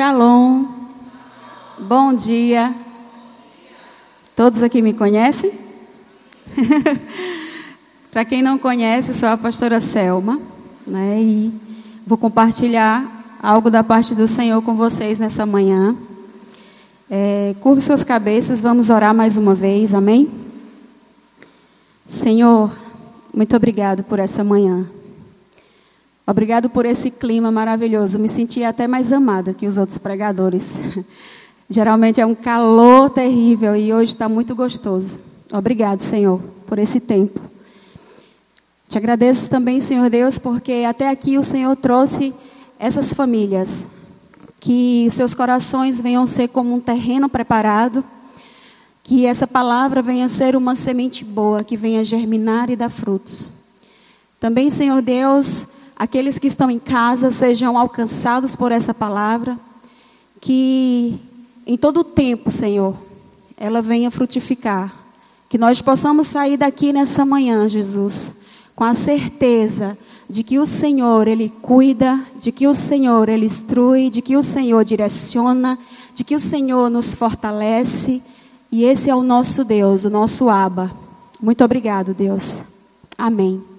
Shalom. Bom dia. Todos aqui me conhecem? Para quem não conhece, eu sou a pastora Selma, né? E vou compartilhar algo da parte do Senhor com vocês nessa manhã. É, curve suas cabeças, vamos orar mais uma vez, amém? Senhor, muito obrigado por essa manhã. Obrigado por esse clima maravilhoso. Me senti até mais amada que os outros pregadores. Geralmente é um calor terrível e hoje está muito gostoso. Obrigado, Senhor, por esse tempo. Te agradeço também, Senhor Deus, porque até aqui o Senhor trouxe essas famílias. Que seus corações venham ser como um terreno preparado. Que essa palavra venha ser uma semente boa, que venha germinar e dar frutos. Também, Senhor Deus, aqueles que estão em casa sejam alcançados por essa palavra, que em todo o tempo, Senhor, ela venha frutificar, que nós possamos sair daqui nessa manhã, Jesus, com a certeza de que o Senhor, Ele cuida, de que o Senhor, Ele instrui, de que o Senhor direciona, de que o Senhor nos fortalece, e esse é o nosso Deus, o nosso Abba. Muito obrigado, Deus. Amém.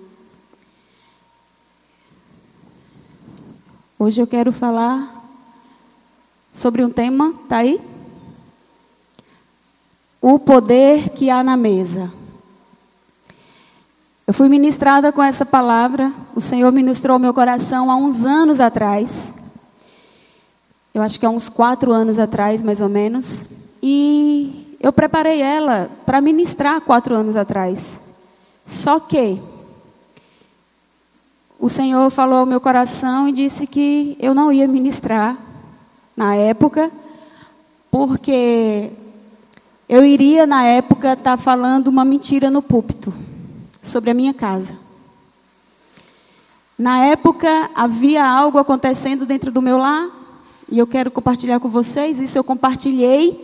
Hoje eu quero falar sobre um tema, tá aí? O poder que há na mesa. Eu fui ministrada com essa palavra, o Senhor ministrou meu coração há uns anos atrás. Eu acho que há uns quatro anos atrás, mais ou menos. E eu preparei ela para ministrar quatro anos atrás. Só que o Senhor falou ao meu coração e disse que eu não ia ministrar na época, porque eu iria na época estar tá falando uma mentira no púlpito sobre a minha casa. Na época havia algo acontecendo dentro do meu lar e eu quero compartilhar com vocês. Isso eu compartilhei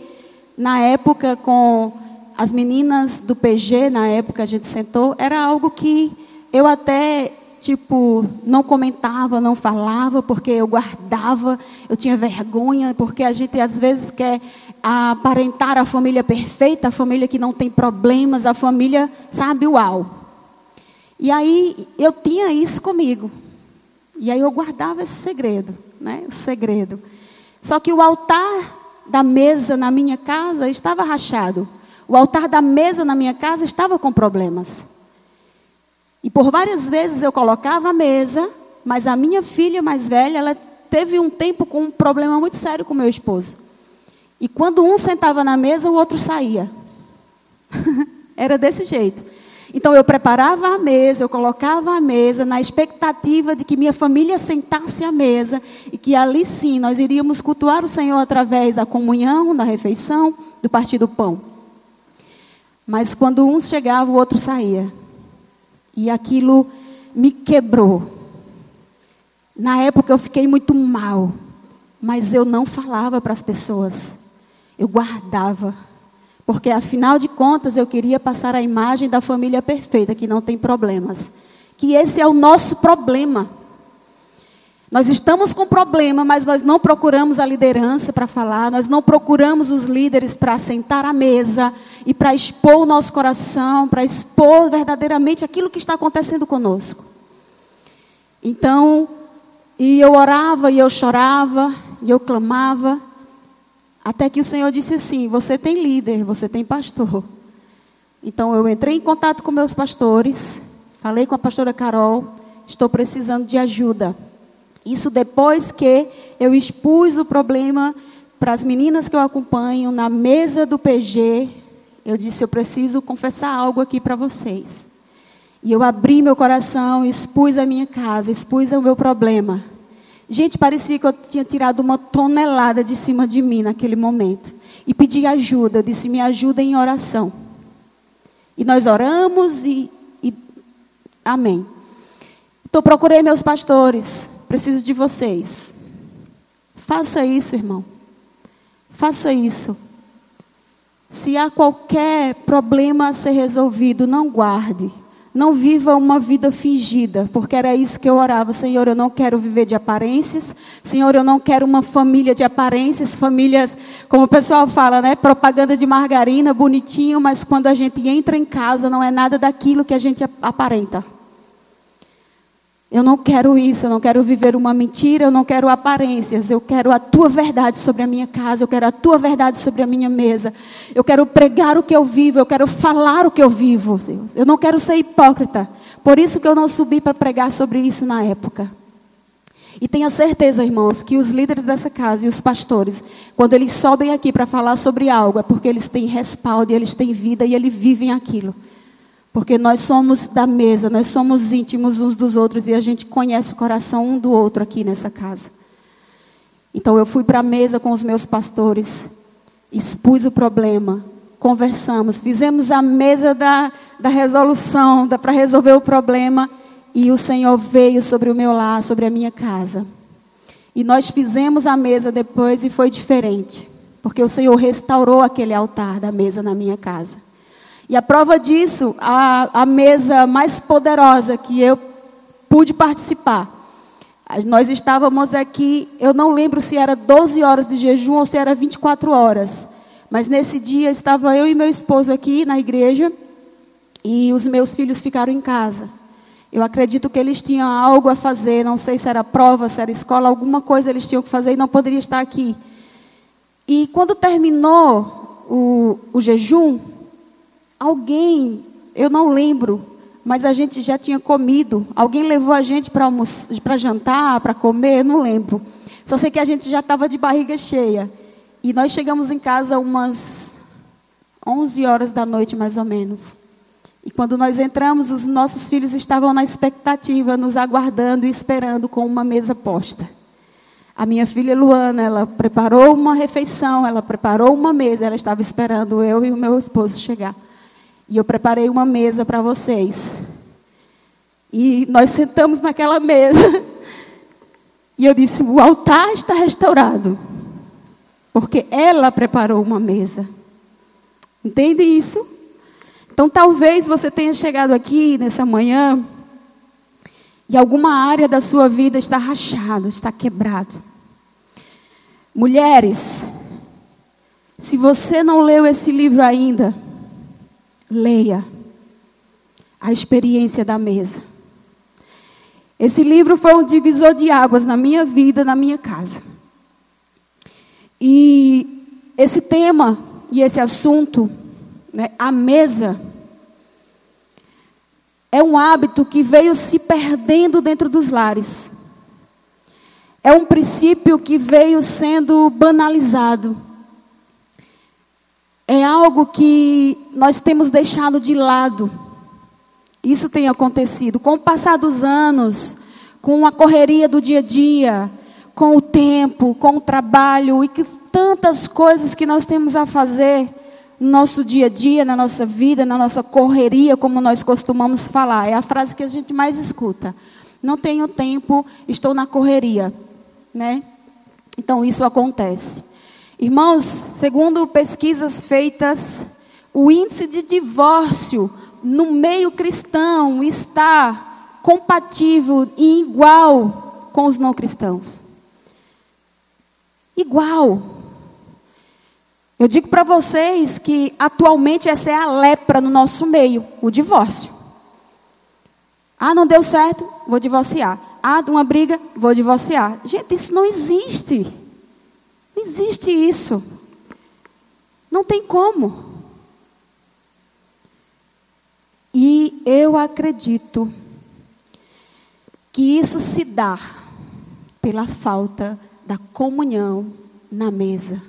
na época com as meninas do PG, na época a gente sentou. Era algo que eu até tipo, não comentava, não falava, porque eu guardava, eu tinha vergonha, porque a gente às vezes quer aparentar a família perfeita, a família que não tem problemas, a família, sabe, uau. E aí eu tinha isso comigo. E aí eu guardava esse segredo, né? O segredo. Só que o altar da mesa na minha casa estava rachado. O altar da mesa na minha casa estava com problemas. E por várias vezes eu colocava a mesa, mas a minha filha mais velha, ela teve um tempo com um problema muito sério com meu esposo. E quando um sentava na mesa, o outro saía. Era desse jeito. Então eu preparava a mesa, eu colocava a mesa na expectativa de que minha família sentasse à mesa e que ali sim nós iríamos cultuar o Senhor através da comunhão, da refeição, do partir do pão. Mas quando um chegava, o outro saía. E aquilo me quebrou. Na época eu fiquei muito mal, mas eu não falava para as pessoas. Eu guardava. Porque afinal de contas eu queria passar a imagem da família perfeita, que não tem problemas. Que esse é o nosso problema. Nós estamos com problema, mas nós não procuramos a liderança para falar, nós não procuramos os líderes para sentar à mesa e para expor o nosso coração, para expor verdadeiramente aquilo que está acontecendo conosco. Então, e eu orava, e eu chorava, e eu clamava, até que o Senhor disse assim: Você tem líder, você tem pastor. Então eu entrei em contato com meus pastores, falei com a pastora Carol, estou precisando de ajuda. Isso depois que eu expus o problema para as meninas que eu acompanho na mesa do PG. Eu disse: eu preciso confessar algo aqui para vocês. E eu abri meu coração, expus a minha casa, expus o meu problema. Gente, parecia que eu tinha tirado uma tonelada de cima de mim naquele momento. E pedi ajuda, eu disse: me ajuda em oração. E nós oramos e, e amém. Então procurei meus pastores, preciso de vocês. Faça isso, irmão. Faça isso. Se há qualquer problema a ser resolvido, não guarde. Não viva uma vida fingida, porque era isso que eu orava. Senhor, eu não quero viver de aparências. Senhor, eu não quero uma família de aparências, famílias, como o pessoal fala, né? Propaganda de margarina, bonitinho, mas quando a gente entra em casa não é nada daquilo que a gente aparenta. Eu não quero isso, eu não quero viver uma mentira, eu não quero aparências, eu quero a tua verdade sobre a minha casa, eu quero a tua verdade sobre a minha mesa. Eu quero pregar o que eu vivo, eu quero falar o que eu vivo, Deus. Eu não quero ser hipócrita. Por isso que eu não subi para pregar sobre isso na época. E tenha certeza, irmãos, que os líderes dessa casa e os pastores, quando eles sobem aqui para falar sobre algo, é porque eles têm respaldo, e eles têm vida e eles vivem aquilo. Porque nós somos da mesa, nós somos íntimos uns dos outros e a gente conhece o coração um do outro aqui nessa casa. Então eu fui para a mesa com os meus pastores, expus o problema, conversamos, fizemos a mesa da, da resolução, para resolver o problema, e o Senhor veio sobre o meu lar, sobre a minha casa. E nós fizemos a mesa depois e foi diferente, porque o Senhor restaurou aquele altar da mesa na minha casa. E a prova disso, a, a mesa mais poderosa que eu pude participar. Nós estávamos aqui, eu não lembro se era 12 horas de jejum ou se era 24 horas. Mas nesse dia estava eu e meu esposo aqui na igreja e os meus filhos ficaram em casa. Eu acredito que eles tinham algo a fazer, não sei se era prova, se era escola, alguma coisa eles tinham que fazer e não poderia estar aqui. E quando terminou o, o jejum, Alguém, eu não lembro, mas a gente já tinha comido. Alguém levou a gente para jantar, para comer, não lembro. Só sei que a gente já estava de barriga cheia. E nós chegamos em casa umas 11 horas da noite, mais ou menos. E quando nós entramos, os nossos filhos estavam na expectativa, nos aguardando e esperando com uma mesa posta. A minha filha Luana, ela preparou uma refeição, ela preparou uma mesa, ela estava esperando eu e o meu esposo chegar. E eu preparei uma mesa para vocês. E nós sentamos naquela mesa. E eu disse: o altar está restaurado. Porque ela preparou uma mesa. Entende isso? Então talvez você tenha chegado aqui nessa manhã e alguma área da sua vida está rachado, está quebrado. Mulheres, se você não leu esse livro ainda, leia a experiência da mesa. Esse livro foi um divisor de águas na minha vida, na minha casa. E esse tema e esse assunto, né, a mesa, é um hábito que veio se perdendo dentro dos lares. É um princípio que veio sendo banalizado é algo que nós temos deixado de lado. Isso tem acontecido. Com o passar dos anos, com a correria do dia a dia, com o tempo, com o trabalho e que tantas coisas que nós temos a fazer no nosso dia a dia, na nossa vida, na nossa correria, como nós costumamos falar. É a frase que a gente mais escuta. Não tenho tempo, estou na correria, né? Então isso acontece. Irmãos, segundo pesquisas feitas, o índice de divórcio no meio cristão está compatível e igual com os não cristãos. Igual. Eu digo para vocês que atualmente essa é a lepra no nosso meio, o divórcio. Ah, não deu certo, vou divorciar. Ah, uma briga, vou divorciar. Gente, isso não existe. Não existe isso. Não tem como. E eu acredito que isso se dá pela falta da comunhão na mesa.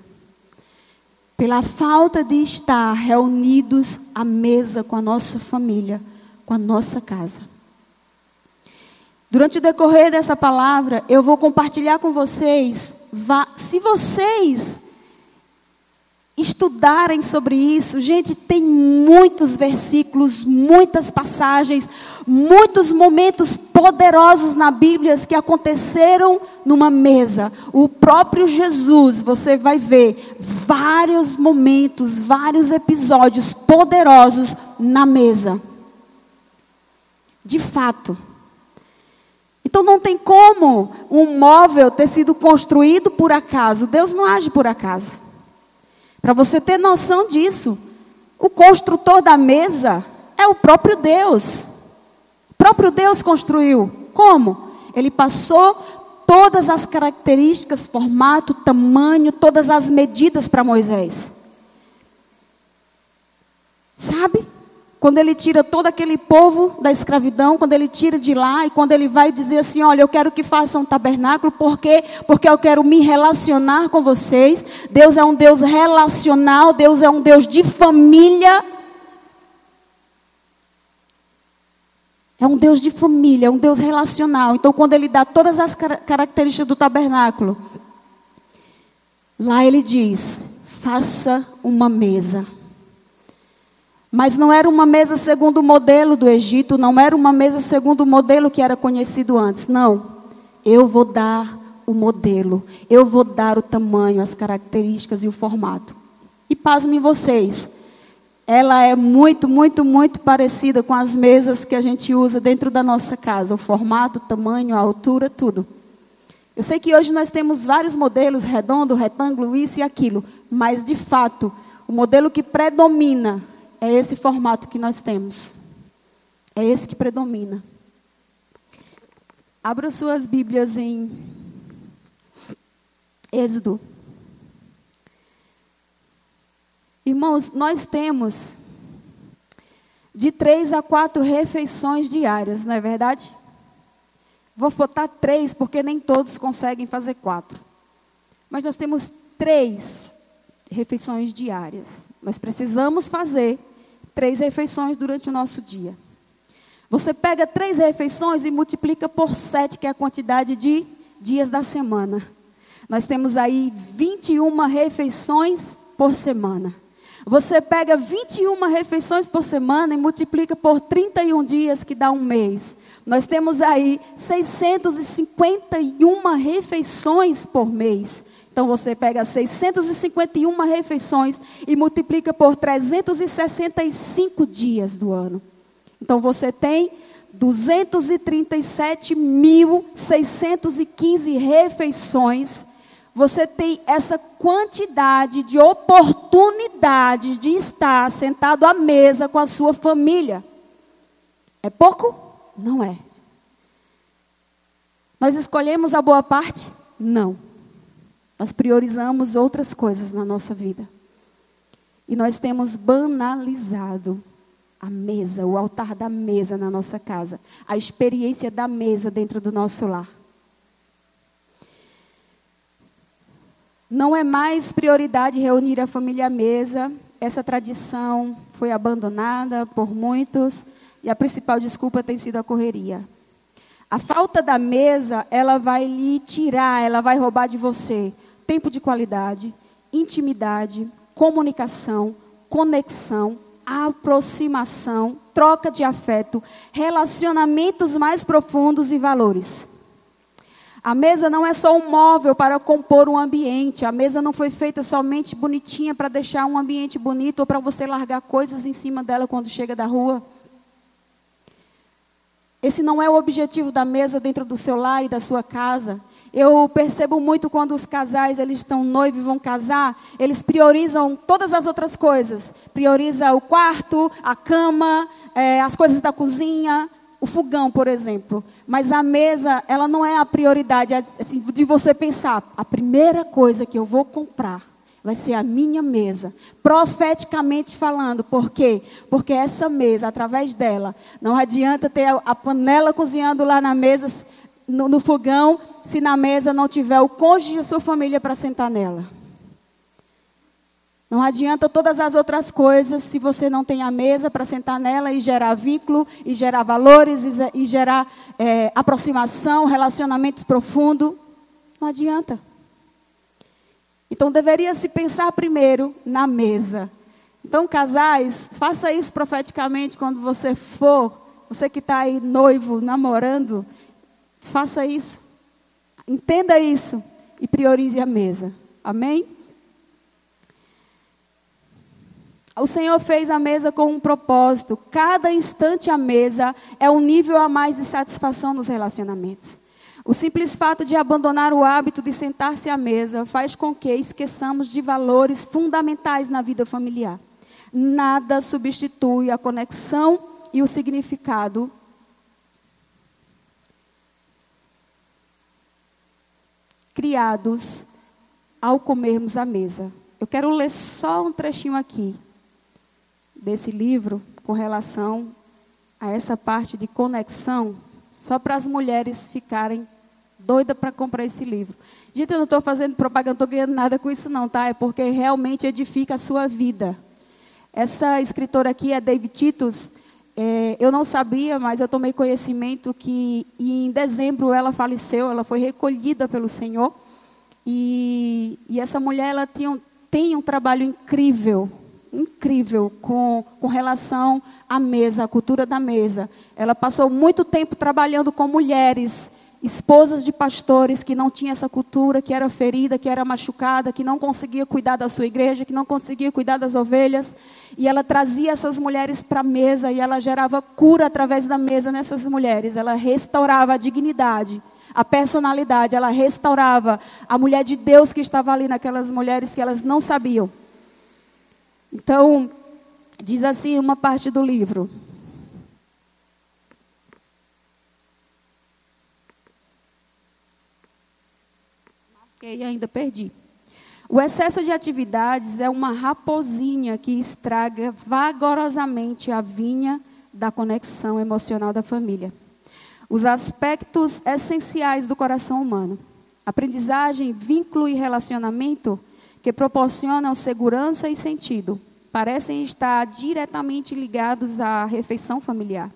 Pela falta de estar reunidos à mesa com a nossa família, com a nossa casa. Durante o decorrer dessa palavra, eu vou compartilhar com vocês. Se vocês estudarem sobre isso, gente, tem muitos versículos, muitas passagens, muitos momentos poderosos na Bíblia que aconteceram numa mesa. O próprio Jesus, você vai ver vários momentos, vários episódios poderosos na mesa. De fato. Então não tem como um móvel ter sido construído por acaso. Deus não age por acaso. Para você ter noção disso, o construtor da mesa é o próprio Deus. O próprio Deus construiu. Como? Ele passou todas as características, formato, tamanho, todas as medidas para Moisés. Sabe? Quando ele tira todo aquele povo da escravidão, quando ele tira de lá e quando ele vai dizer assim: Olha, eu quero que façam um tabernáculo, por quê? Porque eu quero me relacionar com vocês. Deus é um Deus relacional, Deus é um Deus de família. É um Deus de família, é um Deus relacional. Então, quando ele dá todas as características do tabernáculo, lá ele diz: faça uma mesa. Mas não era uma mesa segundo o modelo do Egito, não era uma mesa segundo o modelo que era conhecido antes. Não. Eu vou dar o modelo, eu vou dar o tamanho, as características e o formato. E pasmem vocês, ela é muito, muito, muito parecida com as mesas que a gente usa dentro da nossa casa. O formato, o tamanho, a altura, tudo. Eu sei que hoje nós temos vários modelos, redondo, retângulo, isso e aquilo. Mas, de fato, o modelo que predomina é esse formato que nós temos. É esse que predomina. Abra suas Bíblias em Êxodo. Irmãos, nós temos de três a quatro refeições diárias, não é verdade? Vou botar três, porque nem todos conseguem fazer quatro. Mas nós temos três refeições diárias. Nós precisamos fazer três refeições durante o nosso dia. Você pega três refeições e multiplica por sete, que é a quantidade de dias da semana. Nós temos aí 21 refeições por semana. Você pega 21 refeições por semana e multiplica por 31 dias, que dá um mês. Nós temos aí 651 refeições por mês. Então você pega 651 refeições e multiplica por 365 dias do ano. Então você tem 237.615 refeições. Você tem essa quantidade de oportunidade de estar sentado à mesa com a sua família. É pouco? Não é. Nós escolhemos a boa parte? Não. Nós priorizamos outras coisas na nossa vida. E nós temos banalizado a mesa, o altar da mesa na nossa casa, a experiência da mesa dentro do nosso lar. Não é mais prioridade reunir a família à mesa. Essa tradição foi abandonada por muitos e a principal desculpa tem sido a correria. A falta da mesa, ela vai lhe tirar, ela vai roubar de você tempo de qualidade, intimidade, comunicação, conexão, aproximação, troca de afeto, relacionamentos mais profundos e valores. A mesa não é só um móvel para compor um ambiente. A mesa não foi feita somente bonitinha para deixar um ambiente bonito ou para você largar coisas em cima dela quando chega da rua. Esse não é o objetivo da mesa dentro do seu lar e da sua casa. Eu percebo muito quando os casais eles estão noivos e vão casar, eles priorizam todas as outras coisas. Prioriza o quarto, a cama, é, as coisas da cozinha, o fogão, por exemplo. Mas a mesa, ela não é a prioridade assim, de você pensar. A primeira coisa que eu vou comprar vai ser a minha mesa. Profeticamente falando. Por quê? Porque essa mesa, através dela, não adianta ter a panela cozinhando lá na mesa no, no fogão se na mesa não tiver o cônjuge e a sua família para sentar nela. Não adianta todas as outras coisas se você não tem a mesa para sentar nela e gerar vínculo, e gerar valores, e, e gerar é, aproximação, relacionamento profundo. Não adianta. Então deveria se pensar primeiro na mesa. Então, casais, faça isso profeticamente quando você for, você que está aí noivo, namorando, Faça isso. Entenda isso e priorize a mesa. Amém? O Senhor fez a mesa com um propósito. Cada instante à mesa é um nível a mais de satisfação nos relacionamentos. O simples fato de abandonar o hábito de sentar-se à mesa faz com que esqueçamos de valores fundamentais na vida familiar. Nada substitui a conexão e o significado criados ao comermos à mesa. Eu quero ler só um trechinho aqui desse livro com relação a essa parte de conexão, só para as mulheres ficarem doidas para comprar esse livro. Gente, eu não estou fazendo propaganda, não estou ganhando nada com isso não, tá? É porque realmente edifica a sua vida. Essa escritora aqui é David Titus. É, eu não sabia, mas eu tomei conhecimento que em dezembro ela faleceu, ela foi recolhida pelo Senhor. E, e essa mulher ela tinha, tem um trabalho incrível incrível com, com relação à mesa, à cultura da mesa. Ela passou muito tempo trabalhando com mulheres, esposas de pastores que não tinham essa cultura, que era ferida, que era machucada, que não conseguia cuidar da sua igreja, que não conseguia cuidar das ovelhas. E ela trazia essas mulheres para a mesa e ela gerava cura através da mesa nessas mulheres. Ela restaurava a dignidade a personalidade, ela restaurava a mulher de Deus que estava ali naquelas mulheres que elas não sabiam. Então, diz assim uma parte do livro. E ainda perdi. O excesso de atividades é uma raposinha que estraga vagarosamente a vinha da conexão emocional da família. Os aspectos essenciais do coração humano: aprendizagem, vínculo e relacionamento que proporcionam segurança e sentido, parecem estar diretamente ligados à refeição familiar.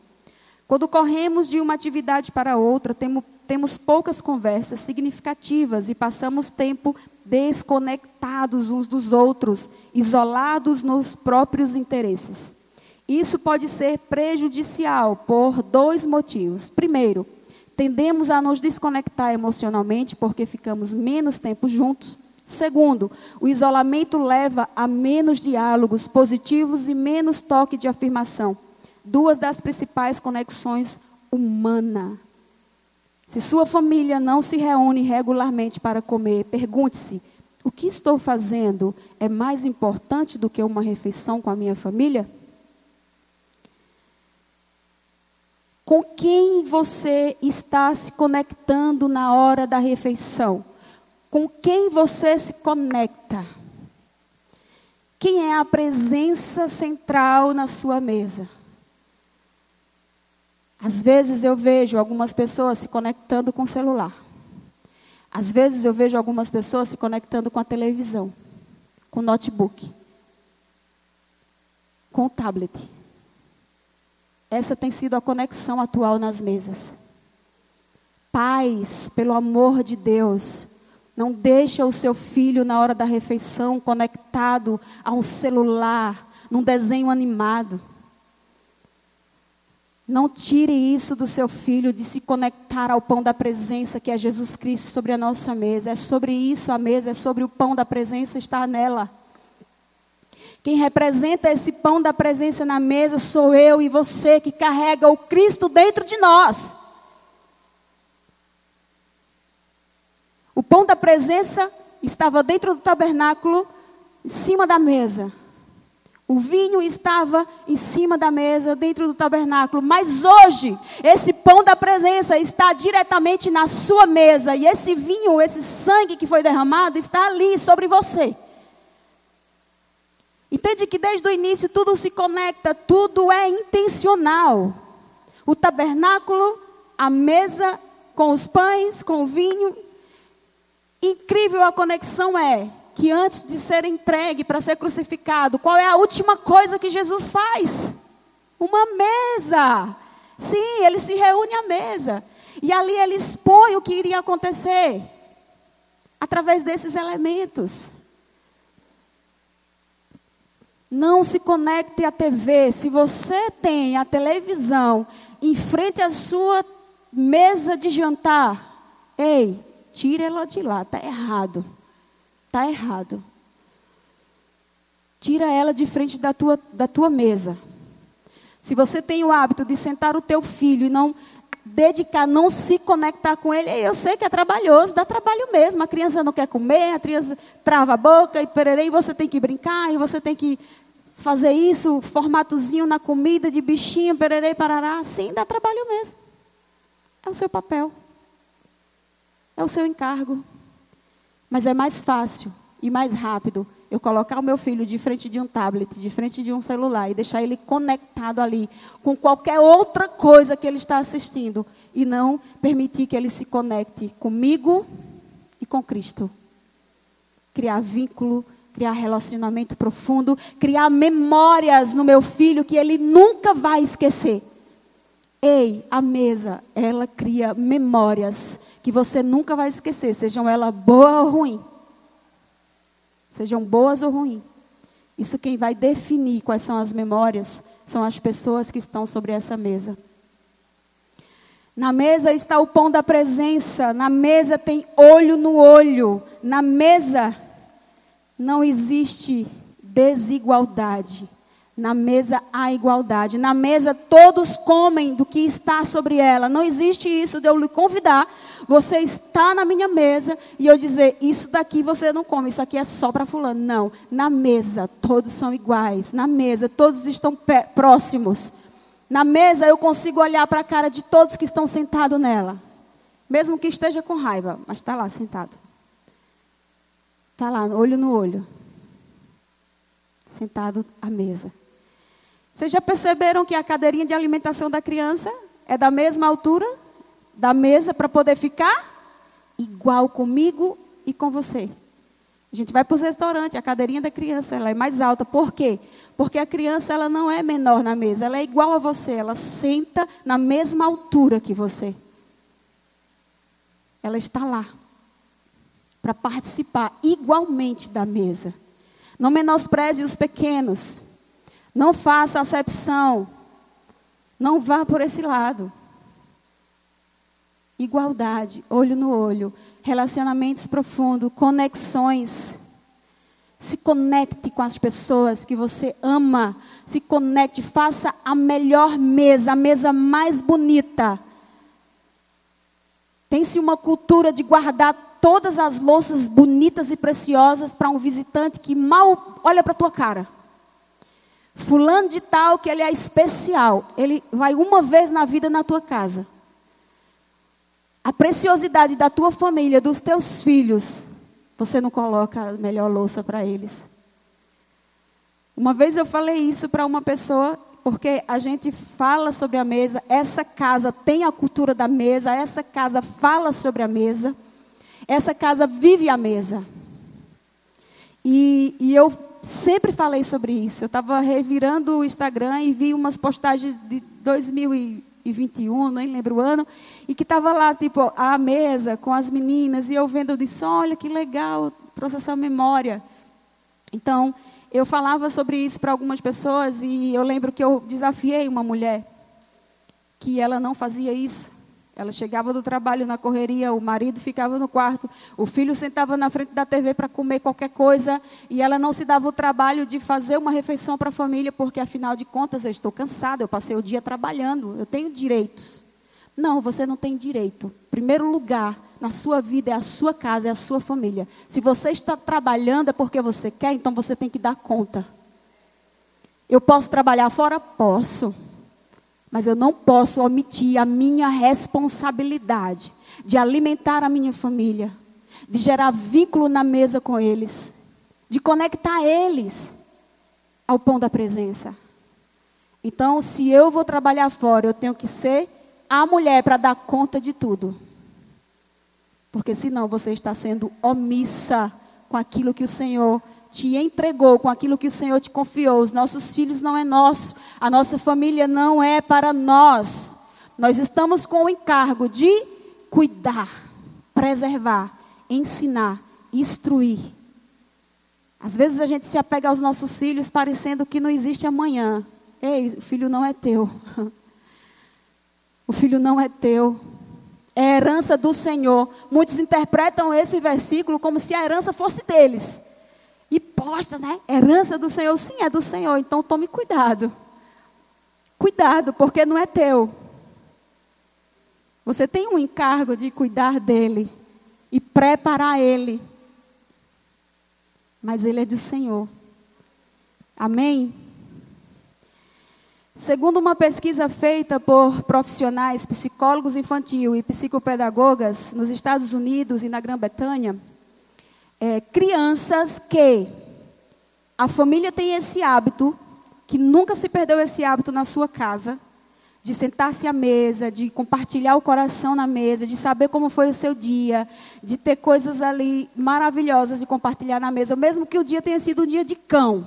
Quando corremos de uma atividade para outra, temos, temos poucas conversas significativas e passamos tempo desconectados uns dos outros, isolados nos próprios interesses. Isso pode ser prejudicial por dois motivos. Primeiro, tendemos a nos desconectar emocionalmente porque ficamos menos tempo juntos. Segundo, o isolamento leva a menos diálogos positivos e menos toque de afirmação. Duas das principais conexões humanas. Se sua família não se reúne regularmente para comer, pergunte-se: o que estou fazendo é mais importante do que uma refeição com a minha família? Com quem você está se conectando na hora da refeição? com quem você se conecta. Quem é a presença central na sua mesa? Às vezes eu vejo algumas pessoas se conectando com o celular. Às vezes eu vejo algumas pessoas se conectando com a televisão, com o notebook, com o tablet. Essa tem sido a conexão atual nas mesas. Pais, pelo amor de Deus, não deixa o seu filho na hora da refeição conectado a um celular, num desenho animado. Não tire isso do seu filho de se conectar ao pão da presença que é Jesus Cristo sobre a nossa mesa. É sobre isso a mesa, é sobre o pão da presença estar nela. Quem representa esse pão da presença na mesa sou eu e você que carrega o Cristo dentro de nós. O pão da presença estava dentro do tabernáculo, em cima da mesa. O vinho estava em cima da mesa, dentro do tabernáculo. Mas hoje, esse pão da presença está diretamente na sua mesa. E esse vinho, esse sangue que foi derramado, está ali sobre você. Entende que desde o início tudo se conecta, tudo é intencional. O tabernáculo, a mesa com os pães, com o vinho incrível a conexão é que antes de ser entregue para ser crucificado, qual é a última coisa que Jesus faz? Uma mesa. Sim, ele se reúne à mesa. E ali ele expõe o que iria acontecer através desses elementos. Não se conecte à TV. Se você tem a televisão em frente à sua mesa de jantar, ei, Tira ela de lá, está errado. Está errado. Tira ela de frente da tua, da tua mesa. Se você tem o hábito de sentar o teu filho e não dedicar, não se conectar com ele, eu sei que é trabalhoso, dá trabalho mesmo. A criança não quer comer, a criança trava a boca e pererei, você tem que brincar, e você tem que fazer isso, formatozinho na comida de bichinho, pererei, parará. Sim, dá trabalho mesmo. É o seu papel. É o seu encargo. Mas é mais fácil e mais rápido eu colocar o meu filho de frente de um tablet, de frente de um celular e deixar ele conectado ali com qualquer outra coisa que ele está assistindo e não permitir que ele se conecte comigo e com Cristo. Criar vínculo, criar relacionamento profundo, criar memórias no meu filho que ele nunca vai esquecer. Ei, a mesa, ela cria memórias que você nunca vai esquecer, sejam elas boas ou ruins sejam boas ou ruins. Isso quem vai definir quais são as memórias são as pessoas que estão sobre essa mesa. Na mesa está o pão da presença, na mesa tem olho no olho, na mesa não existe desigualdade. Na mesa há igualdade. Na mesa todos comem do que está sobre ela. Não existe isso de eu lhe convidar, você está na minha mesa e eu dizer, isso daqui você não come, isso aqui é só para fulano. Não. Na mesa todos são iguais. Na mesa todos estão próximos. Na mesa eu consigo olhar para a cara de todos que estão sentados nela. Mesmo que esteja com raiva, mas está lá sentado. Está lá, olho no olho. Sentado à mesa. Vocês já perceberam que a cadeirinha de alimentação da criança é da mesma altura da mesa para poder ficar igual comigo e com você? A gente vai para os restaurantes, a cadeirinha da criança ela é mais alta. Por quê? Porque a criança ela não é menor na mesa, ela é igual a você, ela senta na mesma altura que você. Ela está lá para participar igualmente da mesa. Não menospreze os pequenos. Não faça acepção. Não vá por esse lado. Igualdade, olho no olho, relacionamentos profundos, conexões. Se conecte com as pessoas que você ama. Se conecte, faça a melhor mesa, a mesa mais bonita. Tem-se uma cultura de guardar todas as louças bonitas e preciosas para um visitante que mal olha para a tua cara. Fulano de tal, que ele é especial. Ele vai uma vez na vida na tua casa. A preciosidade da tua família, dos teus filhos, você não coloca a melhor louça para eles. Uma vez eu falei isso para uma pessoa, porque a gente fala sobre a mesa, essa casa tem a cultura da mesa, essa casa fala sobre a mesa, essa casa vive a mesa. E, e eu sempre falei sobre isso. Eu estava revirando o Instagram e vi umas postagens de 2021, nem lembro o ano, e que estava lá, tipo, a mesa com as meninas, e eu vendo, eu disse, olha que legal, trouxe essa memória. Então, eu falava sobre isso para algumas pessoas, e eu lembro que eu desafiei uma mulher, que ela não fazia isso. Ela chegava do trabalho na correria, o marido ficava no quarto, o filho sentava na frente da TV para comer qualquer coisa e ela não se dava o trabalho de fazer uma refeição para a família, porque afinal de contas eu estou cansada, eu passei o dia trabalhando, eu tenho direitos. Não, você não tem direito. Primeiro lugar na sua vida é a sua casa, é a sua família. Se você está trabalhando é porque você quer, então você tem que dar conta. Eu posso trabalhar fora? Posso. Mas eu não posso omitir a minha responsabilidade de alimentar a minha família, de gerar vínculo na mesa com eles, de conectar eles ao pão da presença. Então, se eu vou trabalhar fora, eu tenho que ser a mulher para dar conta de tudo. Porque senão você está sendo omissa com aquilo que o Senhor te entregou, com aquilo que o Senhor te confiou. Os nossos filhos não é nosso, a nossa família não é para nós. Nós estamos com o encargo de cuidar, preservar, ensinar, instruir. Às vezes a gente se apega aos nossos filhos parecendo que não existe amanhã. Ei, o filho não é teu. O filho não é teu. É herança do Senhor. Muitos interpretam esse versículo como se a herança fosse deles. E aposta, né? Herança do Senhor. Sim, é do Senhor. Então tome cuidado. Cuidado, porque não é teu. Você tem um encargo de cuidar dele e preparar ele. Mas ele é do Senhor. Amém? Segundo uma pesquisa feita por profissionais, psicólogos infantil e psicopedagogas nos Estados Unidos e na Grã-Bretanha, é, crianças que a família tem esse hábito, que nunca se perdeu esse hábito na sua casa, de sentar-se à mesa, de compartilhar o coração na mesa, de saber como foi o seu dia, de ter coisas ali maravilhosas de compartilhar na mesa, mesmo que o dia tenha sido um dia de cão.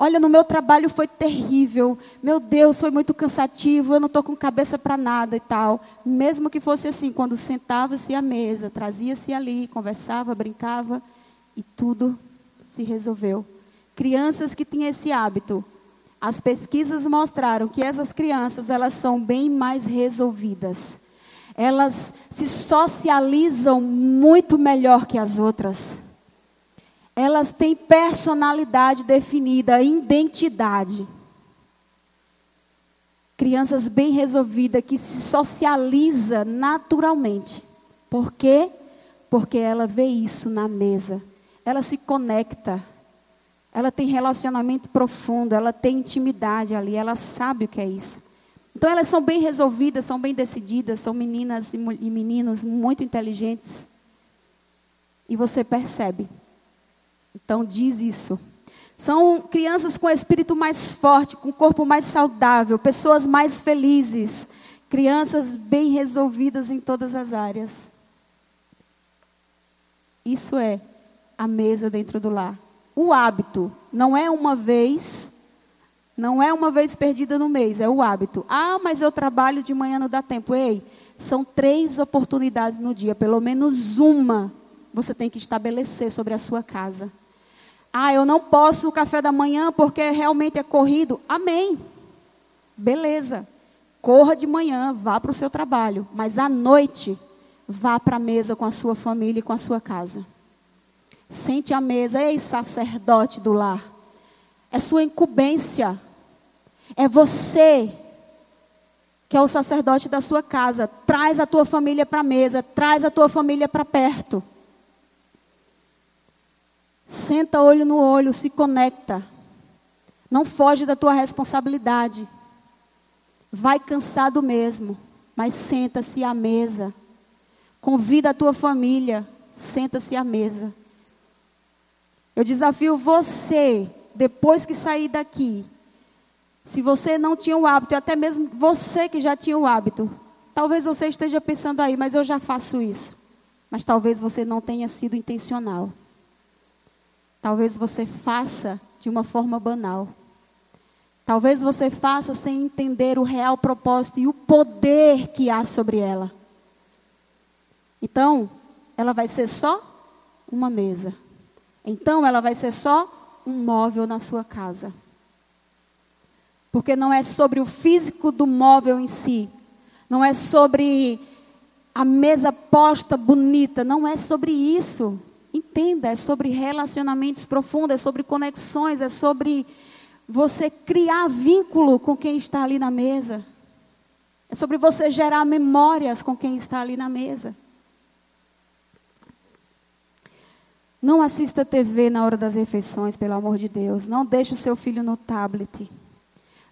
Olha, no meu trabalho foi terrível. Meu Deus, foi muito cansativo. Eu não estou com cabeça para nada e tal. Mesmo que fosse assim, quando sentava-se à mesa, trazia-se ali, conversava, brincava e tudo se resolveu. Crianças que tinham esse hábito, as pesquisas mostraram que essas crianças elas são bem mais resolvidas. Elas se socializam muito melhor que as outras elas têm personalidade definida, identidade. Crianças bem resolvidas que se socializa naturalmente. Por quê? Porque ela vê isso na mesa. Ela se conecta. Ela tem relacionamento profundo, ela tem intimidade ali, ela sabe o que é isso. Então elas são bem resolvidas, são bem decididas, são meninas e meninos muito inteligentes. E você percebe então diz isso. São crianças com espírito mais forte, com corpo mais saudável, pessoas mais felizes, crianças bem resolvidas em todas as áreas. Isso é a mesa dentro do lar. O hábito não é uma vez, não é uma vez perdida no mês, é o hábito. Ah, mas eu trabalho de manhã não dá tempo. Ei, são três oportunidades no dia, pelo menos uma você tem que estabelecer sobre a sua casa. Ah, eu não posso o café da manhã porque realmente é corrido. Amém. Beleza. Corra de manhã, vá para o seu trabalho. Mas à noite, vá para a mesa com a sua família e com a sua casa. Sente à mesa, ei, sacerdote do lar. É sua incumbência. É você que é o sacerdote da sua casa. Traz a tua família para a mesa, traz a tua família para perto. Senta olho no olho, se conecta. Não foge da tua responsabilidade. Vai cansado mesmo, mas senta-se à mesa. Convida a tua família, senta-se à mesa. Eu desafio você, depois que sair daqui, se você não tinha o hábito, até mesmo você que já tinha o hábito, talvez você esteja pensando aí, mas eu já faço isso. Mas talvez você não tenha sido intencional. Talvez você faça de uma forma banal. Talvez você faça sem entender o real propósito e o poder que há sobre ela. Então, ela vai ser só uma mesa. Então, ela vai ser só um móvel na sua casa. Porque não é sobre o físico do móvel em si. Não é sobre a mesa posta bonita. Não é sobre isso. Entenda, é sobre relacionamentos profundos, é sobre conexões, é sobre você criar vínculo com quem está ali na mesa. É sobre você gerar memórias com quem está ali na mesa. Não assista TV na hora das refeições, pelo amor de Deus. Não deixe o seu filho no tablet.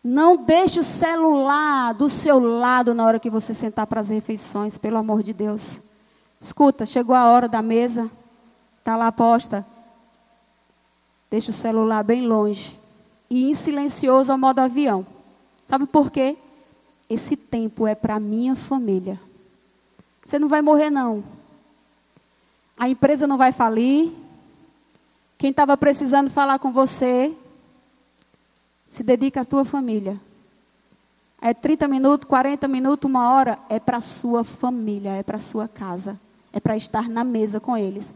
Não deixe o celular do seu lado na hora que você sentar para as refeições, pelo amor de Deus. Escuta, chegou a hora da mesa. Está lá posta. Deixa o celular bem longe. E em silencioso ao modo avião. Sabe por quê? Esse tempo é para minha família. Você não vai morrer, não. A empresa não vai falir. Quem estava precisando falar com você, se dedica à tua família. É 30 minutos, 40 minutos, uma hora, é para sua família, é para sua casa. É para estar na mesa com eles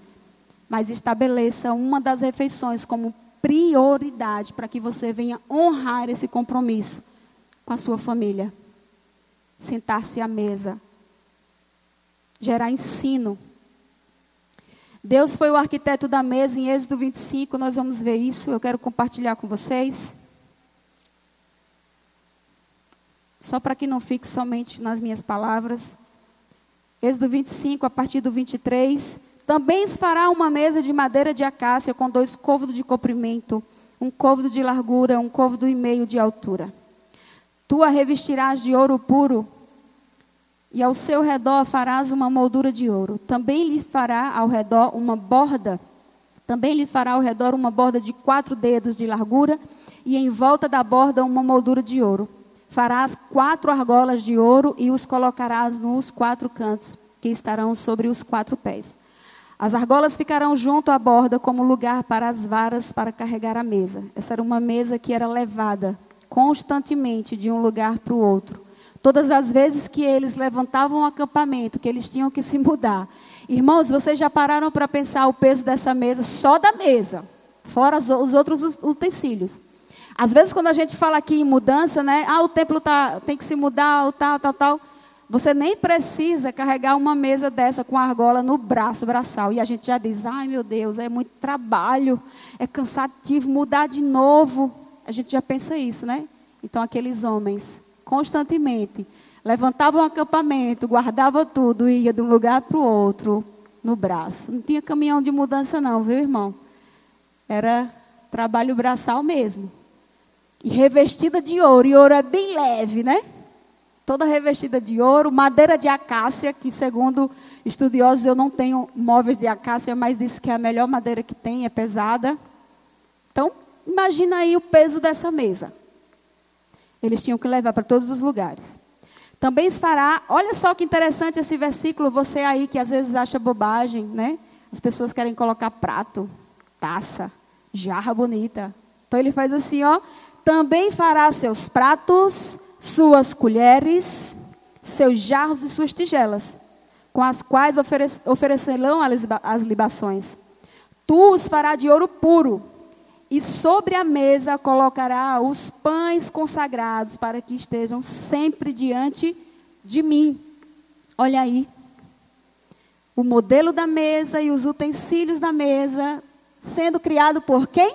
mas estabeleça uma das refeições como prioridade para que você venha honrar esse compromisso com a sua família. Sentar-se à mesa, gerar ensino. Deus foi o arquiteto da mesa em Êxodo 25, nós vamos ver isso, eu quero compartilhar com vocês. Só para que não fique somente nas minhas palavras. Êxodo 25, a partir do 23. Também fará uma mesa de madeira de acácia com dois côvados de comprimento, um côvado de largura, um côvado e meio de altura. Tu a revestirás de ouro puro e ao seu redor farás uma moldura de ouro. Também lhe fará ao redor uma borda. Também lhe fará ao redor uma borda de quatro dedos de largura e em volta da borda uma moldura de ouro. Farás quatro argolas de ouro e os colocarás nos quatro cantos que estarão sobre os quatro pés. As argolas ficarão junto à borda como lugar para as varas para carregar a mesa. Essa era uma mesa que era levada constantemente de um lugar para o outro. Todas as vezes que eles levantavam o acampamento, que eles tinham que se mudar. Irmãos, vocês já pararam para pensar o peso dessa mesa, só da mesa, fora os outros utensílios. Às vezes, quando a gente fala aqui em mudança, né? Ah, o templo tá, tem que se mudar, tal, tal, tal. Você nem precisa carregar uma mesa dessa com argola no braço, braçal. E a gente já diz: ai meu Deus, é muito trabalho, é cansativo, mudar de novo. A gente já pensa isso, né? Então, aqueles homens, constantemente, levantavam o acampamento, guardavam tudo e ia de um lugar para o outro no braço. Não tinha caminhão de mudança, não, viu, irmão? Era trabalho braçal mesmo. E revestida de ouro. E ouro é bem leve, né? Toda revestida de ouro, madeira de acácia, que segundo estudiosos eu não tenho móveis de acácia, mas disse que é a melhor madeira que tem, é pesada. Então, imagina aí o peso dessa mesa. Eles tinham que levar para todos os lugares. Também fará, olha só que interessante esse versículo, você aí que às vezes acha bobagem, né? As pessoas querem colocar prato, taça, jarra bonita. Então ele faz assim, ó, também fará seus pratos, suas colheres, seus jarros e suas tigelas, com as quais oferecerão as libações. Tu os fará de ouro puro, e sobre a mesa colocará os pães consagrados, para que estejam sempre diante de mim. Olha aí. O modelo da mesa e os utensílios da mesa sendo criado por quem?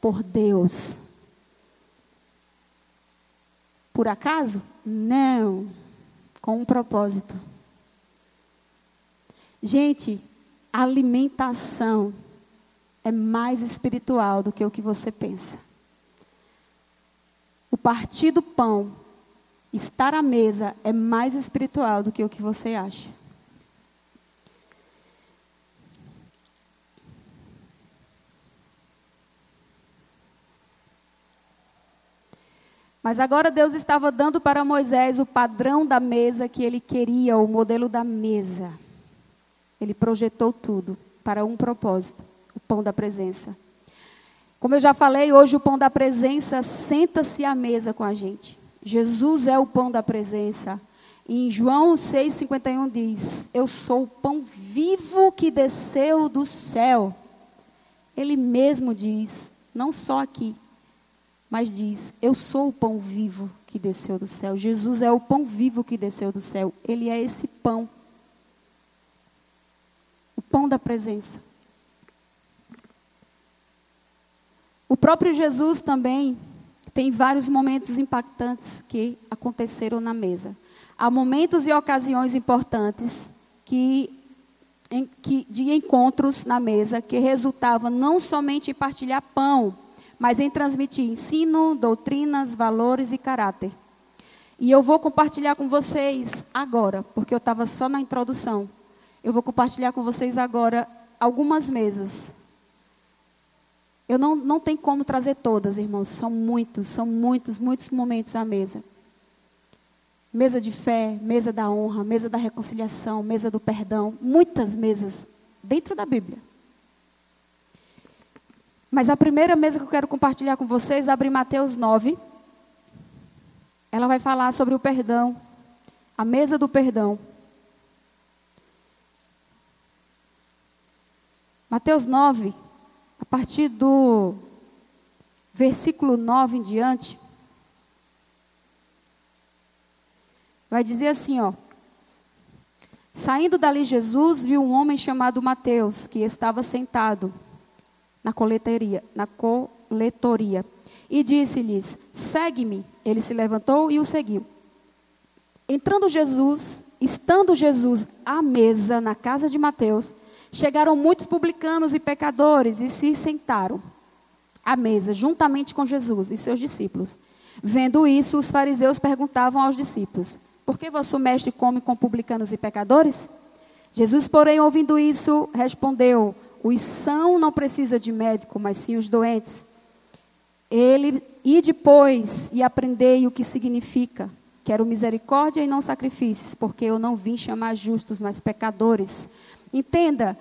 Por Deus. Por acaso? Não. Com um propósito. Gente, alimentação é mais espiritual do que o que você pensa. O partir do pão, estar à mesa, é mais espiritual do que o que você acha. Mas agora Deus estava dando para Moisés o padrão da mesa que ele queria, o modelo da mesa. Ele projetou tudo para um propósito: o pão da presença. Como eu já falei, hoje o pão da presença senta-se à mesa com a gente. Jesus é o pão da presença. em João 6,51 diz: Eu sou o pão vivo que desceu do céu. Ele mesmo diz, não só aqui, mas diz: Eu sou o pão vivo que desceu do céu. Jesus é o pão vivo que desceu do céu. Ele é esse pão. O pão da presença. O próprio Jesus também tem vários momentos impactantes que aconteceram na mesa. Há momentos e ocasiões importantes que, em, que, de encontros na mesa que resultavam não somente em partilhar pão, mas em transmitir ensino, doutrinas, valores e caráter. E eu vou compartilhar com vocês agora, porque eu estava só na introdução. Eu vou compartilhar com vocês agora algumas mesas. Eu não, não tenho como trazer todas, irmãos. São muitos, são muitos, muitos momentos à mesa. Mesa de fé, mesa da honra, mesa da reconciliação, mesa do perdão. Muitas mesas dentro da Bíblia. Mas a primeira mesa que eu quero compartilhar com vocês, abre Mateus 9. Ela vai falar sobre o perdão, a mesa do perdão. Mateus 9, a partir do versículo 9 em diante, vai dizer assim, ó: Saindo dali, Jesus viu um homem chamado Mateus, que estava sentado na coletoria, na coletoria e disse-lhes: Segue-me. Ele se levantou e o seguiu. Entrando Jesus, estando Jesus à mesa na casa de Mateus, chegaram muitos publicanos e pecadores e se sentaram à mesa juntamente com Jesus e seus discípulos. Vendo isso, os fariseus perguntavam aos discípulos: Por que vosso mestre come com publicanos e pecadores? Jesus, porém, ouvindo isso, respondeu: Os são não precisa de médico, mas sim os doentes. Ele e depois e aprendei o que significa. Quero misericórdia e não sacrifícios, porque eu não vim chamar justos, mas pecadores. Entenda,